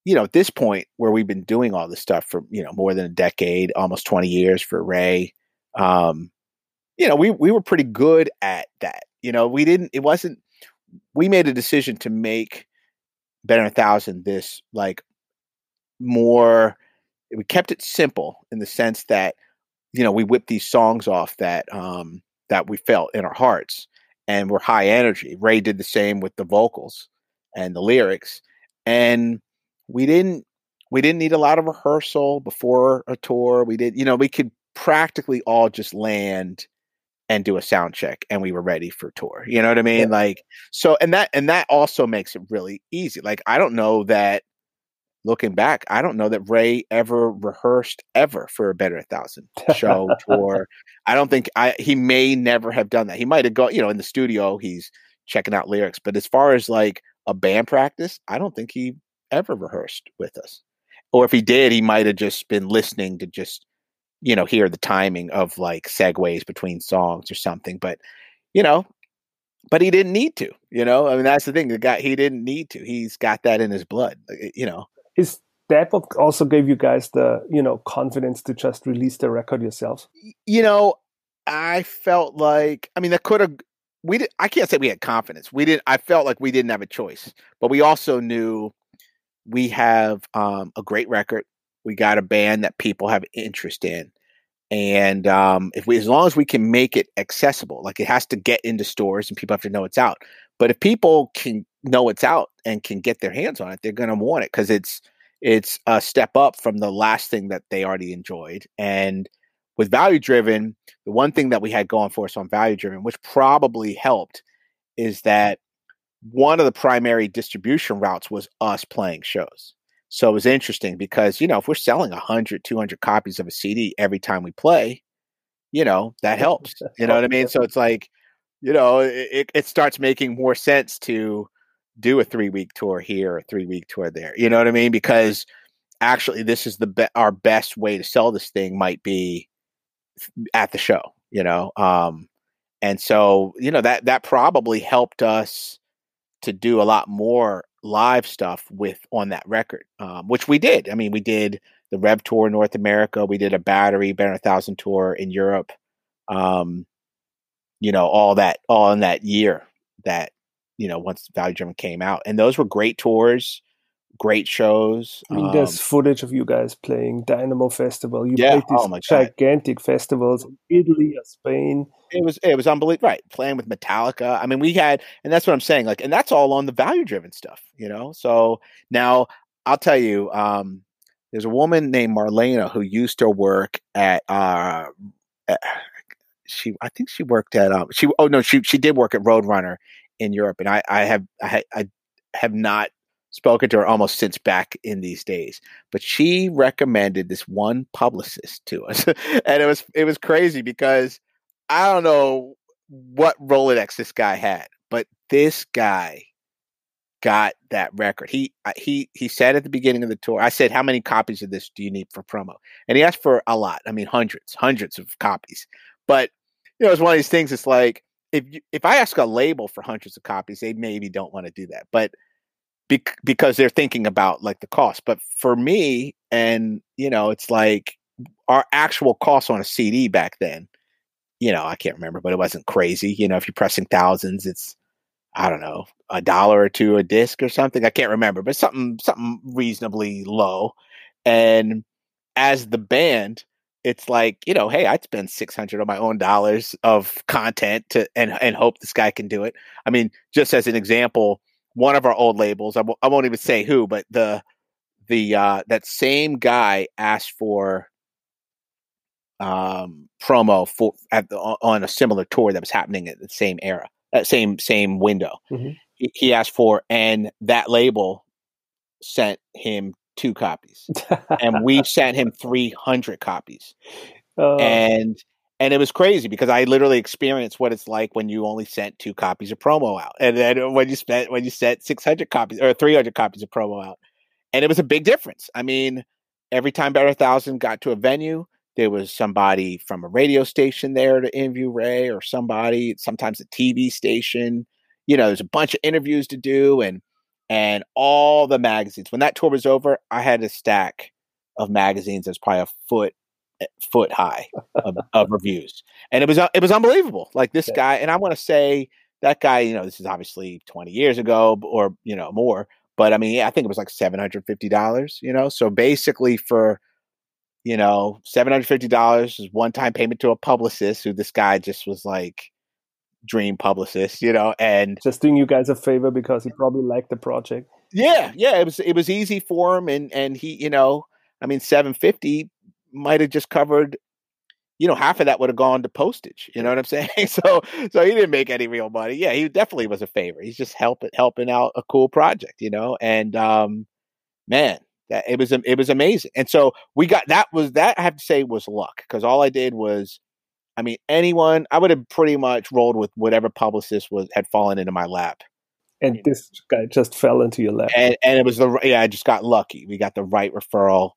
you know, at this point where we've been doing all this stuff for, you know, more than a decade, almost 20 years for Ray, um, you know, we, we were pretty good at that. You know, we didn't, it wasn't, we made a decision to make Better Than a Thousand this like more, we kept it simple in the sense that, you know, we whipped these songs off that, um, that we felt in our hearts and were high energy. Ray did the same with the vocals and the lyrics. And, we didn't we didn't need a lot of rehearsal before a tour. We did, you know, we could practically all just land and do a sound check and we were ready for tour. You know what I mean? Yeah. Like so and that and that also makes it really easy. Like I don't know that looking back, I don't know that Ray ever rehearsed ever for a Better Thousand show or (laughs) I don't think I he may never have done that. He might have gone, you know, in the studio, he's checking out lyrics. But as far as like a band practice, I don't think he ever rehearsed with us. Or if he did, he might have just been listening to just, you know, hear the timing of like segues between songs or something. But, you know, but he didn't need to, you know. I mean, that's the thing. The guy he didn't need to. He's got that in his blood, uh, you know. His that also gave you guys the you know confidence to just release the record yourselves? You know, I felt like I mean that could have we did I can't say we had confidence. We didn't I felt like we didn't have a choice. But we also knew we have um, a great record. We got a band that people have interest in. And um, if we as long as we can make it accessible, like it has to get into stores and people have to know it's out. But if people can know it's out and can get their hands on it, they're going to want it because it's it's a step up from the last thing that they already enjoyed. And with value driven, the one thing that we had going for us on value driven, which probably helped, is that one of the primary distribution routes was us playing shows. So it was interesting because, you know, if we're selling 100, 200 copies of a CD every time we play, you know, that (laughs) helps. You know what I mean? So it's like, you know, it, it starts making more sense to do a three week tour here, a three week tour there. You know what I mean? Because actually, this is the be- our best way to sell this thing might be at the show. You know, um, and so you know that that probably helped us to do a lot more live stuff with on that record, um, which we did. I mean, we did the Rev tour North America. We did a Battery Better a Thousand tour in Europe. Um, you know, all that all in that year that you know, once Value Driven came out. And those were great tours, great shows. I mean, um, there's footage of you guys playing Dynamo Festival. You yeah, played these oh gigantic God. festivals in Italy or Spain. It was it was unbelievable. Right. Playing with Metallica. I mean, we had and that's what I'm saying. Like, and that's all on the value driven stuff, you know? So now I'll tell you, um, there's a woman named Marlena who used to work at uh at, she I think she worked at um she oh no she she did work at Roadrunner in Europe, and I, I have I, I have not spoken to her almost since back in these days. But she recommended this one publicist to us, (laughs) and it was it was crazy because I don't know what Rolodex this guy had, but this guy got that record. He he he said at the beginning of the tour, I said, "How many copies of this do you need for promo?" And he asked for a lot. I mean, hundreds, hundreds of copies. But you know, it's one of these things. It's like if you, if I ask a label for hundreds of copies, they maybe don't want to do that, but bec- because they're thinking about like the cost. But for me, and you know, it's like our actual cost on a CD back then. You know, I can't remember, but it wasn't crazy. You know, if you're pressing thousands, it's I don't know, a dollar or two a disc or something. I can't remember, but something something reasonably low. And as the band, it's like you know hey i'd spend 600 of my own dollars of content to and and hope this guy can do it i mean just as an example one of our old labels I w- I won't even say who but the the uh that same guy asked for um promo for at the, on a similar tour that was happening at the same era that same same window. Mm-hmm. he, he asked for and that label sent him two copies, and we (laughs) sent him three hundred copies, uh, and and it was crazy because I literally experienced what it's like when you only sent two copies of promo out, and then when you spent when you sent six hundred copies or three hundred copies of promo out, and it was a big difference. I mean, every time Better Thousand got to a venue, there was somebody from a radio station there to interview Ray, or somebody, sometimes a TV station. You know, there's a bunch of interviews to do, and and all the magazines. When that tour was over, I had a stack of magazines that's probably a foot foot high of, of reviews, and it was it was unbelievable. Like this yeah. guy, and I want to say that guy. You know, this is obviously twenty years ago, or you know more. But I mean, I think it was like seven hundred fifty dollars. You know, so basically for you know seven hundred fifty dollars is one time payment to a publicist who this guy just was like dream publicist, you know, and just doing you guys a favor because he probably liked the project. Yeah, yeah, it was it was easy for him, and and he, you know, I mean, seven fifty might have just covered, you know, half of that would have gone to postage. You know what I'm saying? (laughs) So so he didn't make any real money. Yeah, he definitely was a favor. He's just helping helping out a cool project, you know, and um, man, That it was it was amazing, and so we got that was that I have to say was luck because all I did was, I mean, anyone I would have pretty much rolled with whatever publicist was had fallen into my lap, and this guy just fell into your lap, and and it was the yeah I just got lucky. We got the right referral,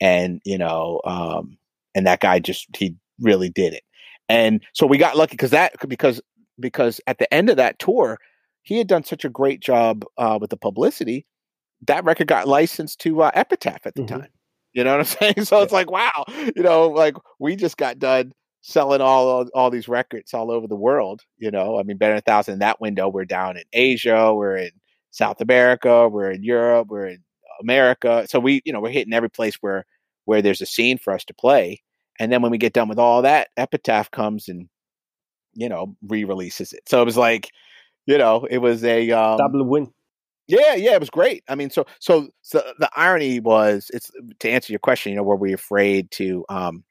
and you know, um, and that guy just he really did it, and so we got lucky because that because because at the end of that tour, he had done such a great job uh, with the publicity. That record got licensed to uh, Epitaph at the mm-hmm. time. You know what I'm (laughs) saying? So yeah. it's like, wow, you know, like we just got done selling all all these records all over the world. You know, I mean, better than a thousand in that window. We're down in Asia, we're in South America, we're in Europe, we're in America. So we, you know, we're hitting every place where where there's a scene for us to play. And then when we get done with all that, Epitaph comes and you know re-releases it. So it was like, you know, it was a um, double win. Yeah, yeah, it was great. I mean, so so so the irony was, it's to answer your question. You know, were we afraid to um,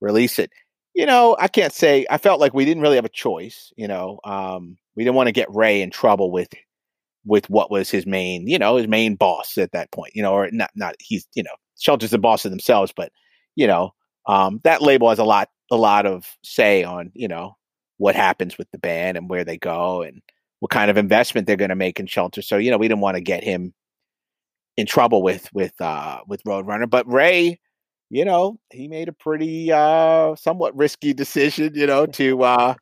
release it? You know, I can't say. I felt like we didn't really have a choice. You know, um, we didn't want to get Ray in trouble with with what was his main, you know, his main boss at that point. You know, or not not he's you know, Shelter's the boss of themselves, but you know, um, that label has a lot a lot of say on you know what happens with the band and where they go and what kind of investment they're going to make in shelter. So you know, we didn't want to get him in trouble with with uh with Roadrunner, but Ray, you know, he made a pretty uh somewhat risky (laughs) decision, you know, to uh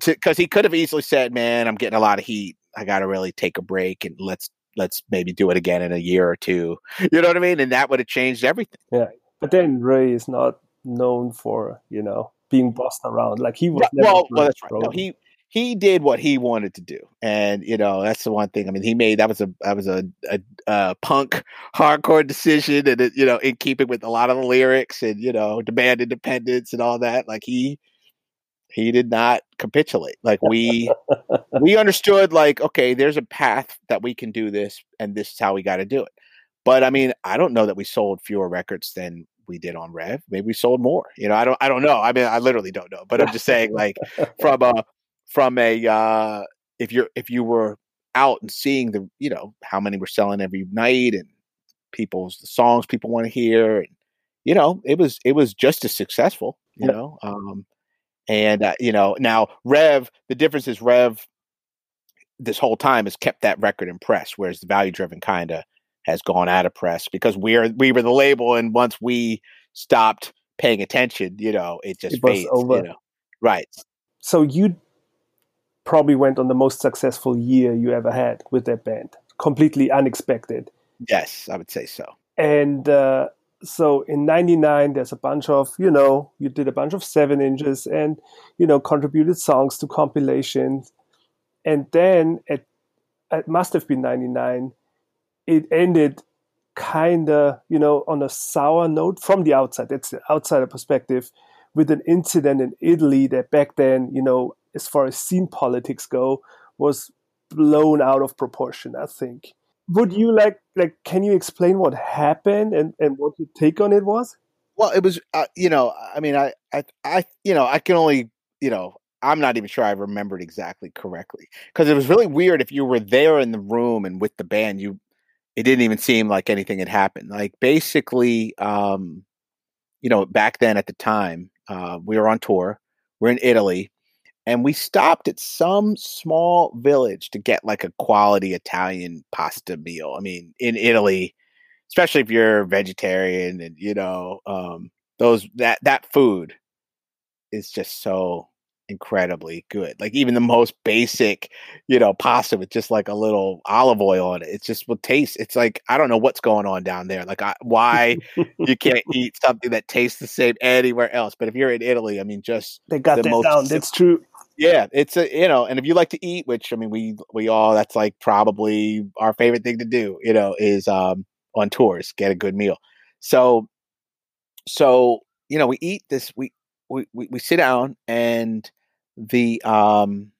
to because he could have easily said, "Man, I'm getting a lot of heat. I got to really take a break and let's let's maybe do it again in a year or two. You know what I mean? And that would have changed everything. Yeah, but then Ray is not known for you know being bossed around. Like he was. well, well, that's right. No, he he did what he wanted to do, and you know that's the one thing. I mean, he made that was a that was a, a, a punk hardcore decision, and it, you know, in keeping with a lot of the lyrics, and you know, demand independence and all that. Like he he did not capitulate. Like we (laughs) we understood. Like okay, there's a path that we can do this, and this is how we got to do it. But I mean, I don't know that we sold fewer records than we did on Rev. Maybe we sold more. You know, I don't I don't know. I mean, I literally don't know. But I'm just saying, like from a from a uh, if you're if you were out and seeing the you know how many we're selling every night and people's the songs people want to hear and you know it was it was just as successful. You know, um, and uh, you know now Rev. The difference is Rev. This whole time has kept that record in press, whereas the value driven kind of has gone out of press because we're we were the label, and once we stopped paying attention, you know, it just it fades. Over. You know? Right. So you probably went on the most successful year you ever had with that band, completely unexpected. Yes, I would say so. And uh, so in 99 there's a bunch of you know you did a bunch of seven inches and you know contributed songs to compilations and then it, it must have been 99 it ended kind of, you know, on a sour note from the outside. that's the outsider perspective with an incident in Italy that back then, you know, as far as scene politics go, was blown out of proportion, I think. Would you like, like, can you explain what happened and, and what your take on it was? Well, it was, uh, you know, I mean, I, I, I, you know, I can only, you know, I'm not even sure I remembered exactly correctly because it was really weird if you were there in the room and with the band, you it didn't even seem like anything had happened. Like basically, um, you know, back then at the time, uh, we were on tour. We're in Italy, and we stopped at some small village to get like a quality Italian pasta meal. I mean, in Italy, especially if you're vegetarian, and you know, um, those that that food is just so incredibly good. Like even the most basic, you know, pasta with just like a little olive oil on it. It just will taste. It's like I don't know what's going on down there. Like I, why (laughs) you can't eat something that tastes the same anywhere else. But if you're in Italy, I mean, just they got the that most, down. That's true. Yeah, it's a you know, and if you like to eat, which I mean, we we all that's like probably our favorite thing to do. You know, is um on tours get a good meal. So, so you know, we eat this. We we, we, we sit down and the um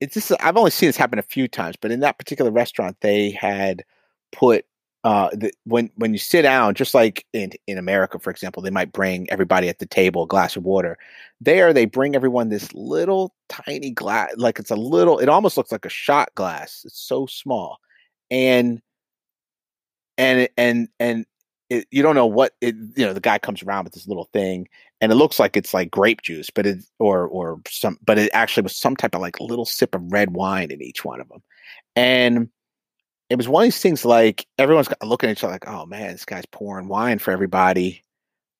it's just I've only seen this happen a few times, but in that particular restaurant they had put uh the, when when you sit down just like in in America for example they might bring everybody at the table a glass of water. There they bring everyone this little tiny glass like it's a little it almost looks like a shot glass. It's so small. And and and and it, you don't know what it you know the guy comes around with this little thing and it looks like it's like grape juice but it or or some but it actually was some type of like little sip of red wine in each one of them and it was one of these things like everyone's looking at each other like oh man this guy's pouring wine for everybody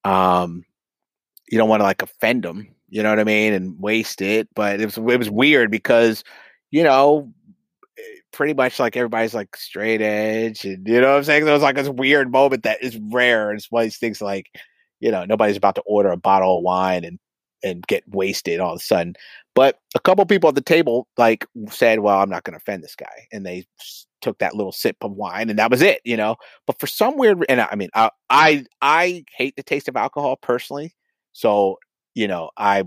um you don't want to like offend them you know what i mean and waste it but it was it was weird because you know pretty much like everybody's like straight edge and you know what I'm saying? There was like this weird moment that is rare. It's one of these things like, you know, nobody's about to order a bottle of wine and and get wasted all of a sudden. But a couple people at the table like said, "Well, I'm not going to offend this guy," and they took that little sip of wine, and that was it, you know. But for some weird, and I mean, I I, I hate the taste of alcohol personally, so you know, I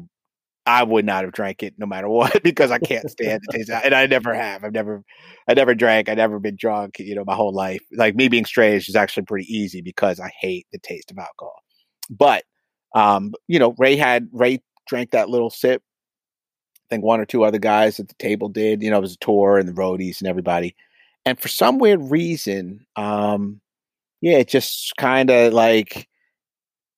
I would not have drank it no matter (laughs) what because I can't stand the taste. And I never have. I've never, I never drank. I never been drunk. You know, my whole life. Like me being straight is actually pretty easy because I hate the taste of alcohol. But, um, you know, Ray had Ray drank that little sip. I think one or two other guys at the table did. You know, it was a tour and the roadies and everybody. And for some weird reason, um, yeah, it just kind of like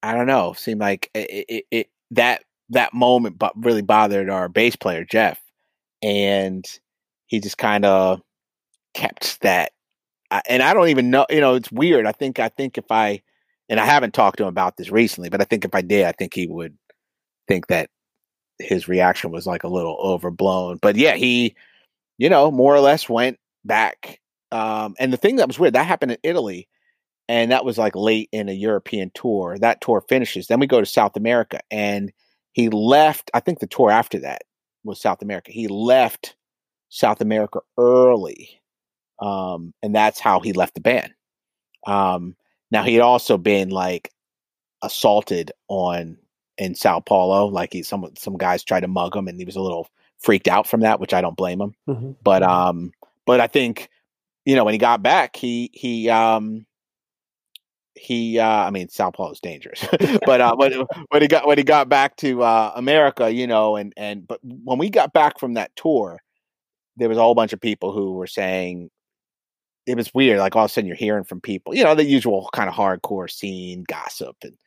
I don't know, seemed like it, it, it that that moment but really bothered our bass player Jeff, and he just kind of kept that. And I don't even know, you know, it's weird. I think I think if I and I haven't talked to him about this recently, but I think if I did, I think he would think that his reaction was like a little overblown. But yeah, he, you know, more or less went back. Um, and the thing that was weird, that happened in Italy, and that was like late in a European tour. That tour finishes. Then we go to South America, and he left, I think the tour after that was South America. He left South America early. Um, and that's how he left the band. Um, now he had also been like assaulted on in Sao Paulo. Like he, some some guys tried to mug him, and he was a little freaked out from that, which I don't blame him. Mm-hmm. But mm-hmm. um, but I think you know when he got back, he he um he uh, I mean Sao Paulo is dangerous, (laughs) but uh, when when he got when he got back to uh, America, you know, and and but when we got back from that tour, there was a whole bunch of people who were saying it was weird. Like all of a sudden, you're hearing from people, you know, the usual kind of hardcore scene gossip, and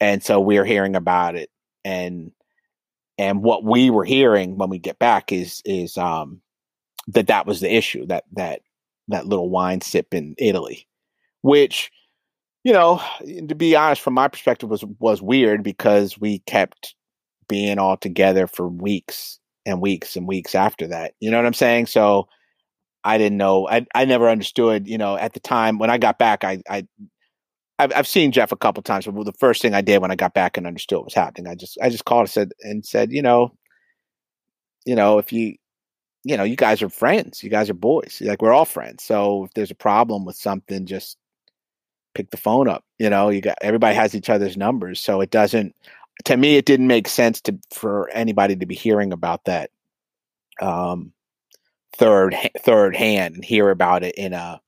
and so we're hearing about it, and and what we were hearing when we get back is is um that that was the issue that that that little wine sip in Italy, which you know, to be honest, from my perspective, was was weird because we kept being all together for weeks and weeks and weeks after that. You know what I'm saying? So I didn't know. I I never understood. You know, at the time when I got back, I I I've, I've seen Jeff a couple times, but the first thing I did when I got back and understood what was happening, I just I just called and said and said, you know, you know, if you you know, you guys are friends. You guys are boys. Like we're all friends. So if there's a problem with something, just pick the phone up. You know, you got everybody has each other's numbers, so it doesn't. To me, it didn't make sense to for anybody to be hearing about that um, third third hand and hear about it in a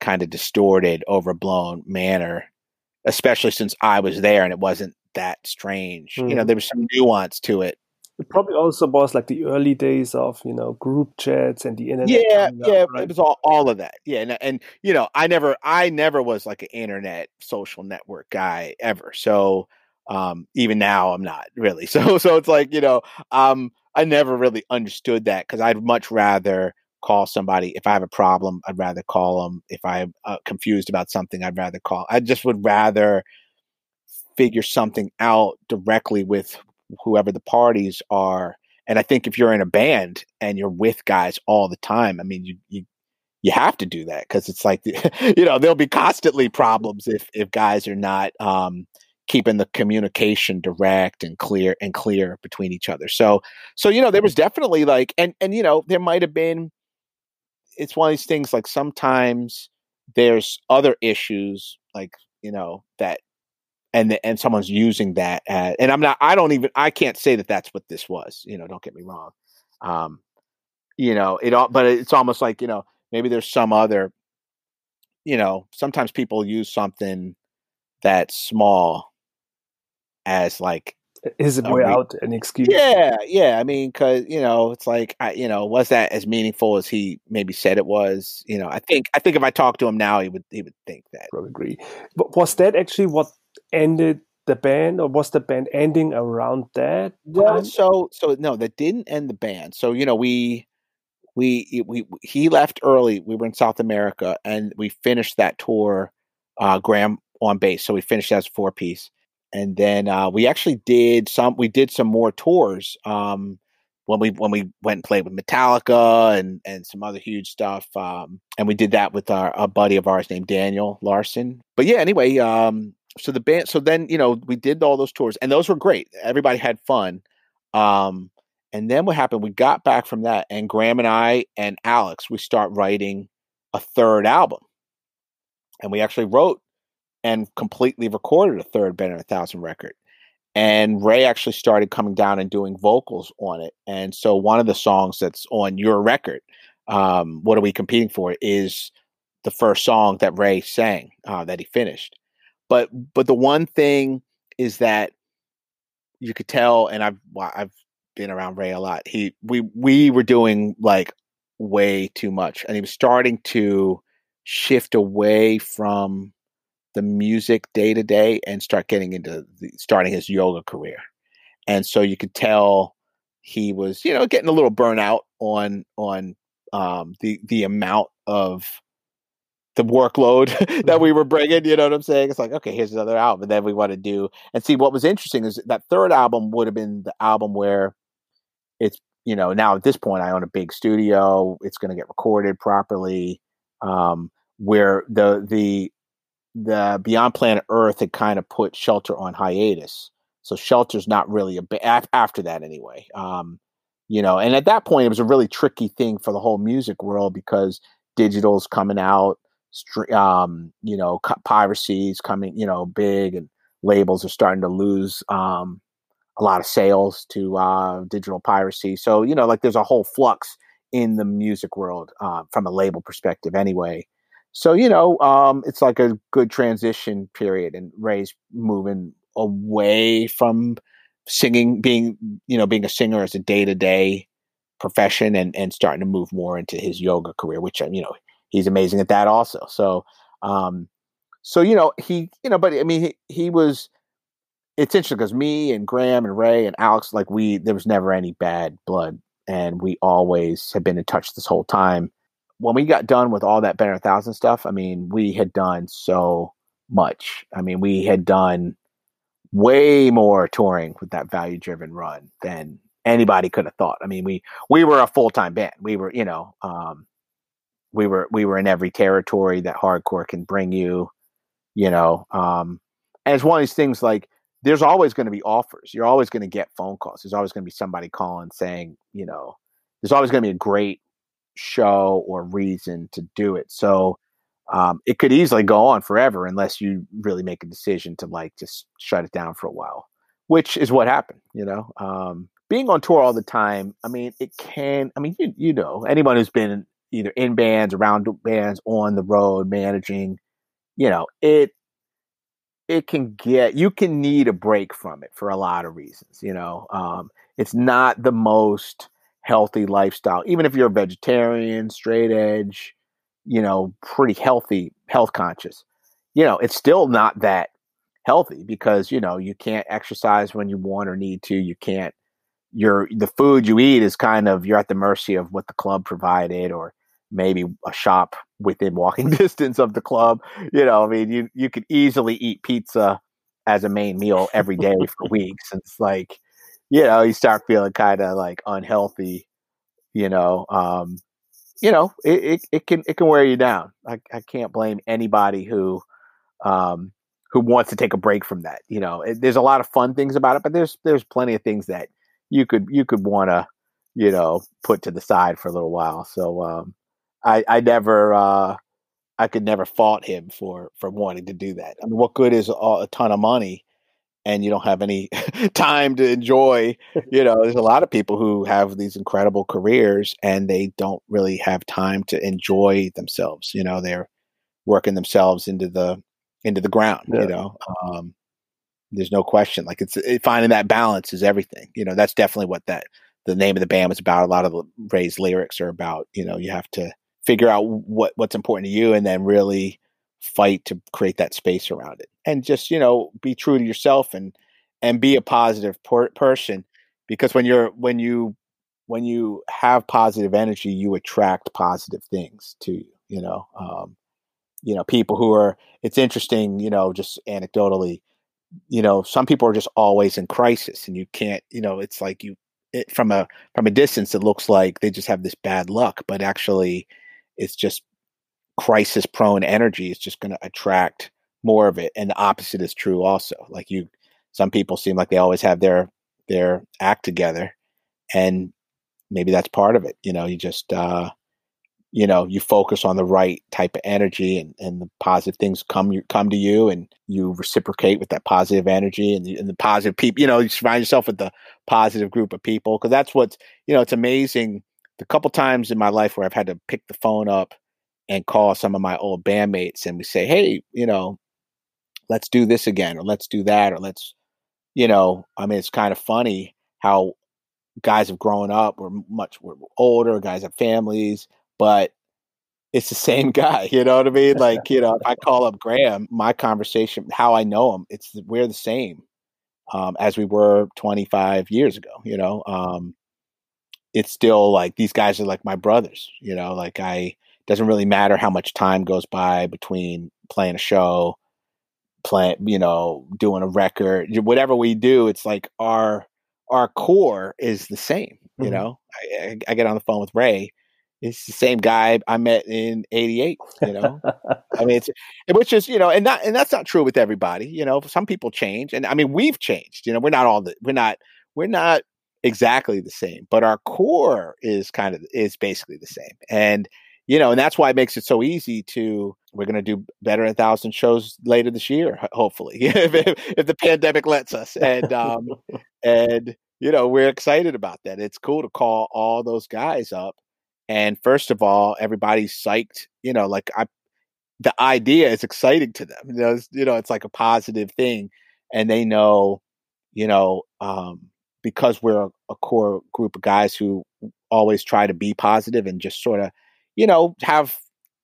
kind of distorted, overblown manner. Especially since I was there and it wasn't that strange. Mm. You know, mm-hmm. there was some nuance to it it probably also was like the early days of you know group chats and the internet. Yeah, yeah, right? it was all, all of that. Yeah, and, and you know, I never, I never was like an internet social network guy ever. So um, even now, I'm not really. (laughs) So, so it's like you know, um, I never really understood that because I'd much rather call somebody if I have a problem. I'd rather call them if I'm uh, confused about something. I'd rather call. I just would rather figure something out directly with whoever the parties are. And I think if you're in a band and you're with guys all the time, I mean, you you you have to do that because it's like (laughs) you know there'll be constantly problems if if guys are not um, keeping the communication direct and clear and clear between each other. So so you know there was definitely like and and you know there might have been. It's one of these things like sometimes there's other issues like you know that and the, and someone's using that and I'm not I don't even I can't say that that's what this was you know don't get me wrong um you know it all but it's almost like you know maybe there's some other you know sometimes people use something that's small as like his way out an excuse. Yeah, yeah. I mean, because you know, it's like, I, you know, was that as meaningful as he maybe said it was? You know, I think, I think if I talked to him now, he would, he would think that. I agree. But was that actually what ended the band, or was the band ending around that? Well, time? so, so no, that didn't end the band. So you know, we, we, we, he left early. We were in South America, and we finished that tour. Uh, Graham on bass, so we finished as a four piece and then uh, we actually did some we did some more tours um, when we when we went and played with Metallica and and some other huge stuff um, and we did that with our a buddy of ours named Daniel Larson. But yeah anyway um, so the band so then you know we did all those tours and those were great. Everybody had fun um, and then what happened we got back from that and Graham and I and Alex we start writing a third album. And we actually wrote and completely recorded a third Better Than a Thousand record. And Ray actually started coming down and doing vocals on it. And so one of the songs that's on your record, um, What Are We Competing For, is the first song that Ray sang uh, that he finished. But but the one thing is that you could tell, and I've I've been around Ray a lot. He we we were doing like way too much, and he was starting to shift away from the music day to day and start getting into the, starting his yoga career. And so you could tell he was, you know, getting a little burnout on on um, the the amount of the workload (laughs) that mm-hmm. we were bringing. You know what I'm saying? It's like, okay, here's another album, and then we want to do and see. What was interesting is that third album would have been the album where it's you know now at this point I own a big studio. It's going to get recorded properly. Um, where the the the Beyond Planet Earth had kind of put Shelter on hiatus. So Shelter's not really a ba- after that anyway. Um, you know, and at that point it was a really tricky thing for the whole music world because digital's coming out, um, you know, piracy's coming, you know, big, and labels are starting to lose um, a lot of sales to uh, digital piracy. So you know, like there's a whole flux in the music world uh, from a label perspective, anyway. So you know, um, it's like a good transition period, and Ray's moving away from singing, being you know, being a singer as a day to day profession, and and starting to move more into his yoga career, which you know he's amazing at that also. So, um, so you know he, you know, but I mean he he was. It's interesting because me and Graham and Ray and Alex, like we, there was never any bad blood, and we always have been in touch this whole time when we got done with all that Better Thousand stuff, I mean, we had done so much. I mean, we had done way more touring with that value driven run than anybody could have thought. I mean, we we were a full time band. We were, you know, um, we were we were in every territory that hardcore can bring you. You know, um, and it's one of these things like there's always going to be offers. You're always going to get phone calls. There's always going to be somebody calling saying, you know, there's always going to be a great show or reason to do it. So um, it could easily go on forever unless you really make a decision to like just shut it down for a while, which is what happened. You know, um, being on tour all the time. I mean, it can. I mean, you you know, anyone who's been either in bands, around bands, on the road, managing, you know, it it can get you can need a break from it for a lot of reasons. You know, um, it's not the most healthy lifestyle, even if you're a vegetarian, straight edge, you know, pretty healthy, health conscious, you know, it's still not that healthy because, you know, you can't exercise when you want or need to. You can't, your, the food you eat is kind of, you're at the mercy of what the club provided or maybe a shop within walking (laughs) distance of the club. You know, I mean, you, you could easily eat pizza as a main meal every day for (laughs) weeks. It's like, you know, you start feeling kind of like unhealthy, you know, um, you know, it, it, it, can, it can wear you down. I, I can't blame anybody who, um, who wants to take a break from that. You know, it, there's a lot of fun things about it, but there's, there's plenty of things that you could, you could want to, you know, put to the side for a little while. So, um, I, I never, uh, I could never fault him for, for wanting to do that. I mean, what good is a, a ton of money and you don't have any (laughs) time to enjoy you know there's a lot of people who have these incredible careers and they don't really have time to enjoy themselves you know they're working themselves into the into the ground yeah. you know um there's no question. Like it's it, finding that balance is everything. You know, that's definitely what that the name of the band was about. A lot of the Ray's lyrics are about. You know, you have to figure out what what's important to you, and then really fight to create that space around it, and just you know be true to yourself and and be a positive per- person. Because when you're when you when you have positive energy, you attract positive things to you. You know, um, you know people who are. It's interesting. You know, just anecdotally you know some people are just always in crisis and you can't you know it's like you it, from a from a distance it looks like they just have this bad luck but actually it's just crisis prone energy is just going to attract more of it and the opposite is true also like you some people seem like they always have their their act together and maybe that's part of it you know you just uh you know you focus on the right type of energy and, and the positive things come you come to you and you reciprocate with that positive energy and the, and the positive people you know you surround yourself with the positive group of people because that's what's you know it's amazing the couple times in my life where i've had to pick the phone up and call some of my old bandmates and we say hey you know let's do this again or let's do that or let's you know i mean it's kind of funny how guys have grown up we're much we're older guys have families but it's the (laughs) same guy. You know what I mean? Like, you know, if I call up Graham, my conversation, how I know him, it's we're the same um, as we were 25 years ago. You know, um, it's still like these guys are like my brothers. You know, like I doesn't really matter how much time goes by between playing a show, playing, you know, doing a record, whatever we do. It's like our our core is the same. You mm-hmm. know, I, I get on the phone with Ray it's the same guy I met in '88. You know, (laughs) I mean, it's which is you know, and not and that's not true with everybody. You know, some people change, and I mean, we've changed. You know, we're not all the we're not we're not exactly the same, but our core is kind of is basically the same, and you know, and that's why it makes it so easy to. We're going to do better a thousand shows later this year, hopefully, (laughs) if, if, if the pandemic lets us, and um, (laughs) and you know, we're excited about that. It's cool to call all those guys up and first of all, everybody's psyched. You know, like I, the idea is exciting to them. You know, it's, you know, it's like a positive thing, and they know, you know, um, because we're a core group of guys who always try to be positive and just sort of, you know, have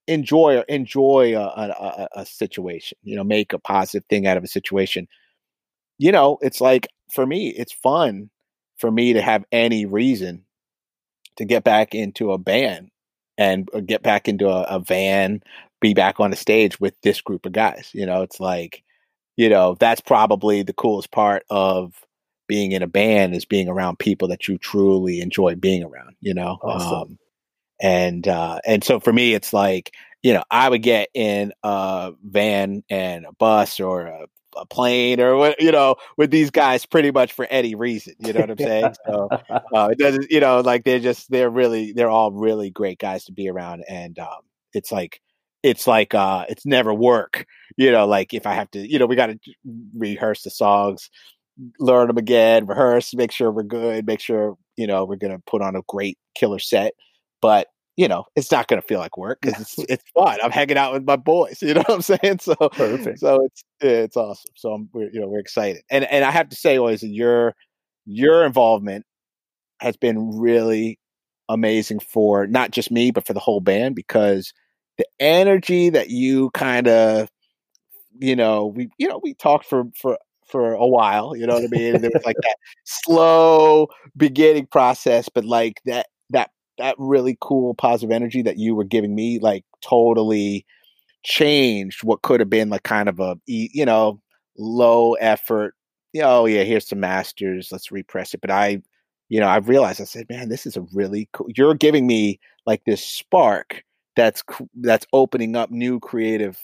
enjoy enjoy a, a, a, situation you know make a positive thing out of a situation you know it's like for me it's fun for me to have any reason to get back into a band and uh, get back into a, a van, be back on a stage with this group of guys. You know, it's like, you know, that's probably the coolest part of being in a band is being around people that you truly enjoy being around, you know? Awesome. Um, and, uh, and so for me, it's like, you know, I would get in a van and a bus or a a plane or what you know with these guys pretty much for any reason you know what i'm saying? So (laughs) uh, it doesn't you know like they're just they're really they're all really great guys to be around. And um, it's like it's like uh it's never work you know like if i have to you know we got to rehearse the songs learn them again rehearse make sure we're good make sure you know we're gonna put on a great killer set but you know, it's not going to feel like work because it's it's fun. I'm hanging out with my boys. (laughs) You know what I'm saying? So perfect. So it's it's awesome. So I'm we're, you know we're excited, and and I have to say, always your your involvement has been really amazing for not just me but for the whole band because the energy that you kind of you know we you know we talked for for for a while you know what i mean and there was like (laughs) that slow beginning process but like that that really cool positive energy that you were giving me like totally changed what could have been like kind of a you know low effort oh yeah here's some masters let's repress it. But i you know i realized i said man this is a really cool you're giving me like this spark that's that's opening up new creative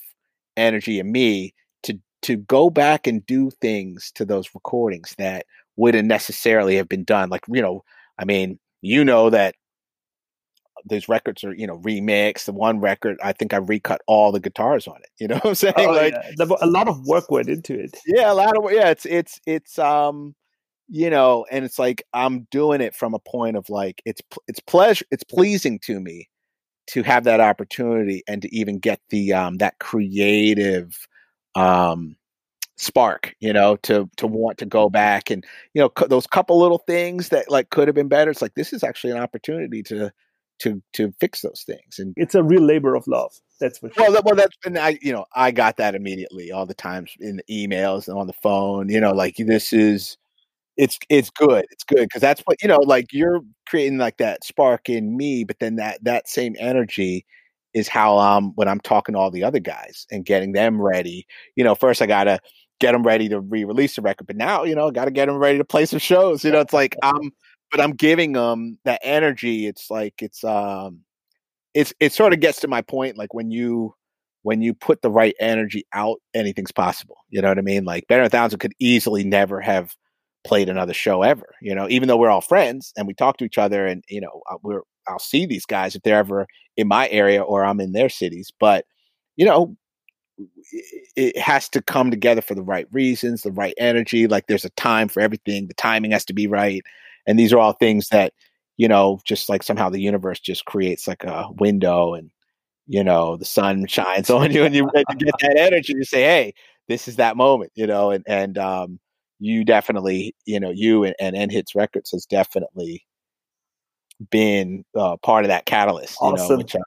energy in me to to go back and do things to those recordings that wouldn't necessarily have been done like you know i mean you know that these records are you know remixed. The one record, I think I recut all the guitars on it. You know (laughs) what I'm saying? Oh, like yeah. a lot of work went into it. Yeah, a lot of yeah. It's it's it's um you know, and it's like I'm doing it from a point of like it's it's pleasure, it's pleasing to me to have that opportunity and to even get the um that creative um spark, you know, to to want to go back and you know c- those couple little things that like could have been better. It's like this is actually an opportunity to to to fix those things. And it's a real labor of love. That's for sure. Well, that, well, that's and I you know I got that immediately all the times in the emails and on the phone. You know, like this is it's it's good it's good because that's what you know like you're creating like that spark in me but then that that same energy is how um when i'm talking to all the other guys and getting them ready you know first i gotta get them ready to re-release the record but now you know gotta get them ready to play some shows you know it's like i'm but i'm giving them that energy it's like it's um it's it sort of gets to my point like when you when you put the right energy out anything's possible you know what i mean like Better Thousand could easily never have played another show ever. You know, even though we're all friends and we talk to each other, and you know, uh, we're I'll see these guys if they're ever in my area or I'm in their cities. But you know, it has to come together for the right reasons, the right energy. Like there's a time for everything. The timing has to be right, and these are all things that you know, just like somehow the universe just creates like a window and you know the sun shines (laughs) on you and you, get that energy to say hey this is that moment you know and and um you definitely, you know, you and, and End Hits Records has definitely been uh, part of that catalyst, you awesome. know, which, uh,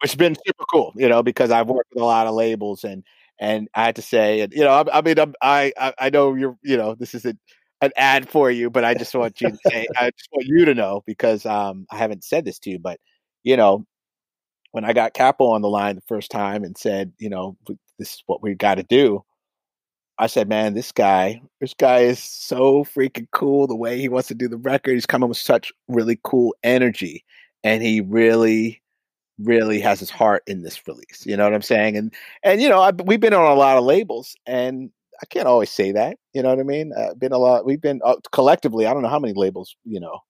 which has been super cool, you know, because I've worked with a lot of labels and, and I had to say, and you know, I, I mean, I'm, i I, know you're, you know, this is a, an ad for you, but I just want you to say, I just want you to know because um, I haven't said this to you, but you know, when I got Cappo on the line the first time and said, you know, this is what we got to do, I said, man, this guy, this guy is so freaking cool. The way he wants to do the record, he's coming with such really cool energy, and he really, really has his heart in this release. You know what I'm saying? And and you know, I, we've been on a lot of labels, and I can't always say that. You know what I mean? Uh, been a lot. We've been uh, collectively. I don't know how many labels. You know,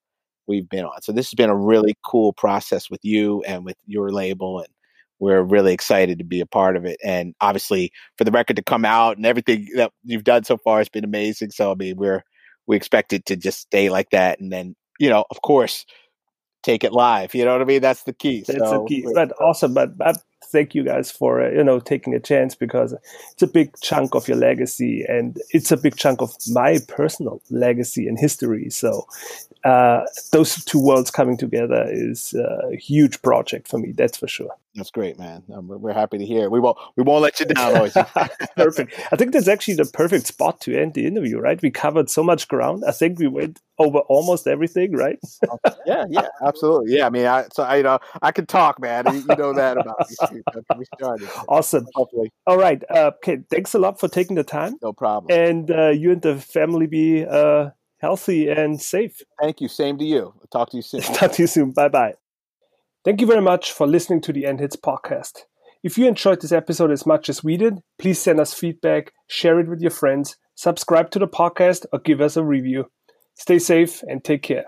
we've been on. So this has been a really cool process with you and with your label, and we're really excited to be a part of it. And obviously, for the record to come out and everything that you've done so far has been amazing. So I mean, we're we expect it to just stay like that, and then you know, of course, take it live. You know what I mean? That's the key. That's so, the key. But awesome. But, but thank you guys for uh, you know taking a chance because it's a big chunk of your legacy and it's a big chunk of my personal legacy and history. So uh, those two worlds coming together is a huge project for me. That's for sure. That's great, man. Um, we're happy to hear. We won't we won't let you down. (laughs) perfect. I think that's actually the perfect spot to end the interview. Right? We covered so much ground. I think we went over almost everything. Right? (laughs) yeah, yeah, absolutely. Yeah, I mean, I so I, you know I can talk, man. You, you know that about me. (laughs) Awesome. Hopefully. All right. Uh, okay. Thanks a lot for taking the time. No problem. And uh, you and the family be uh, healthy and safe. Thank you. Same to you. I'll talk to you soon. (laughs) talk to you soon. Bye bye. Thank you very much for listening to the End Hits podcast. If you enjoyed this episode as much as we did, please send us feedback, share it with your friends, subscribe to the podcast, or give us a review. Stay safe and take care.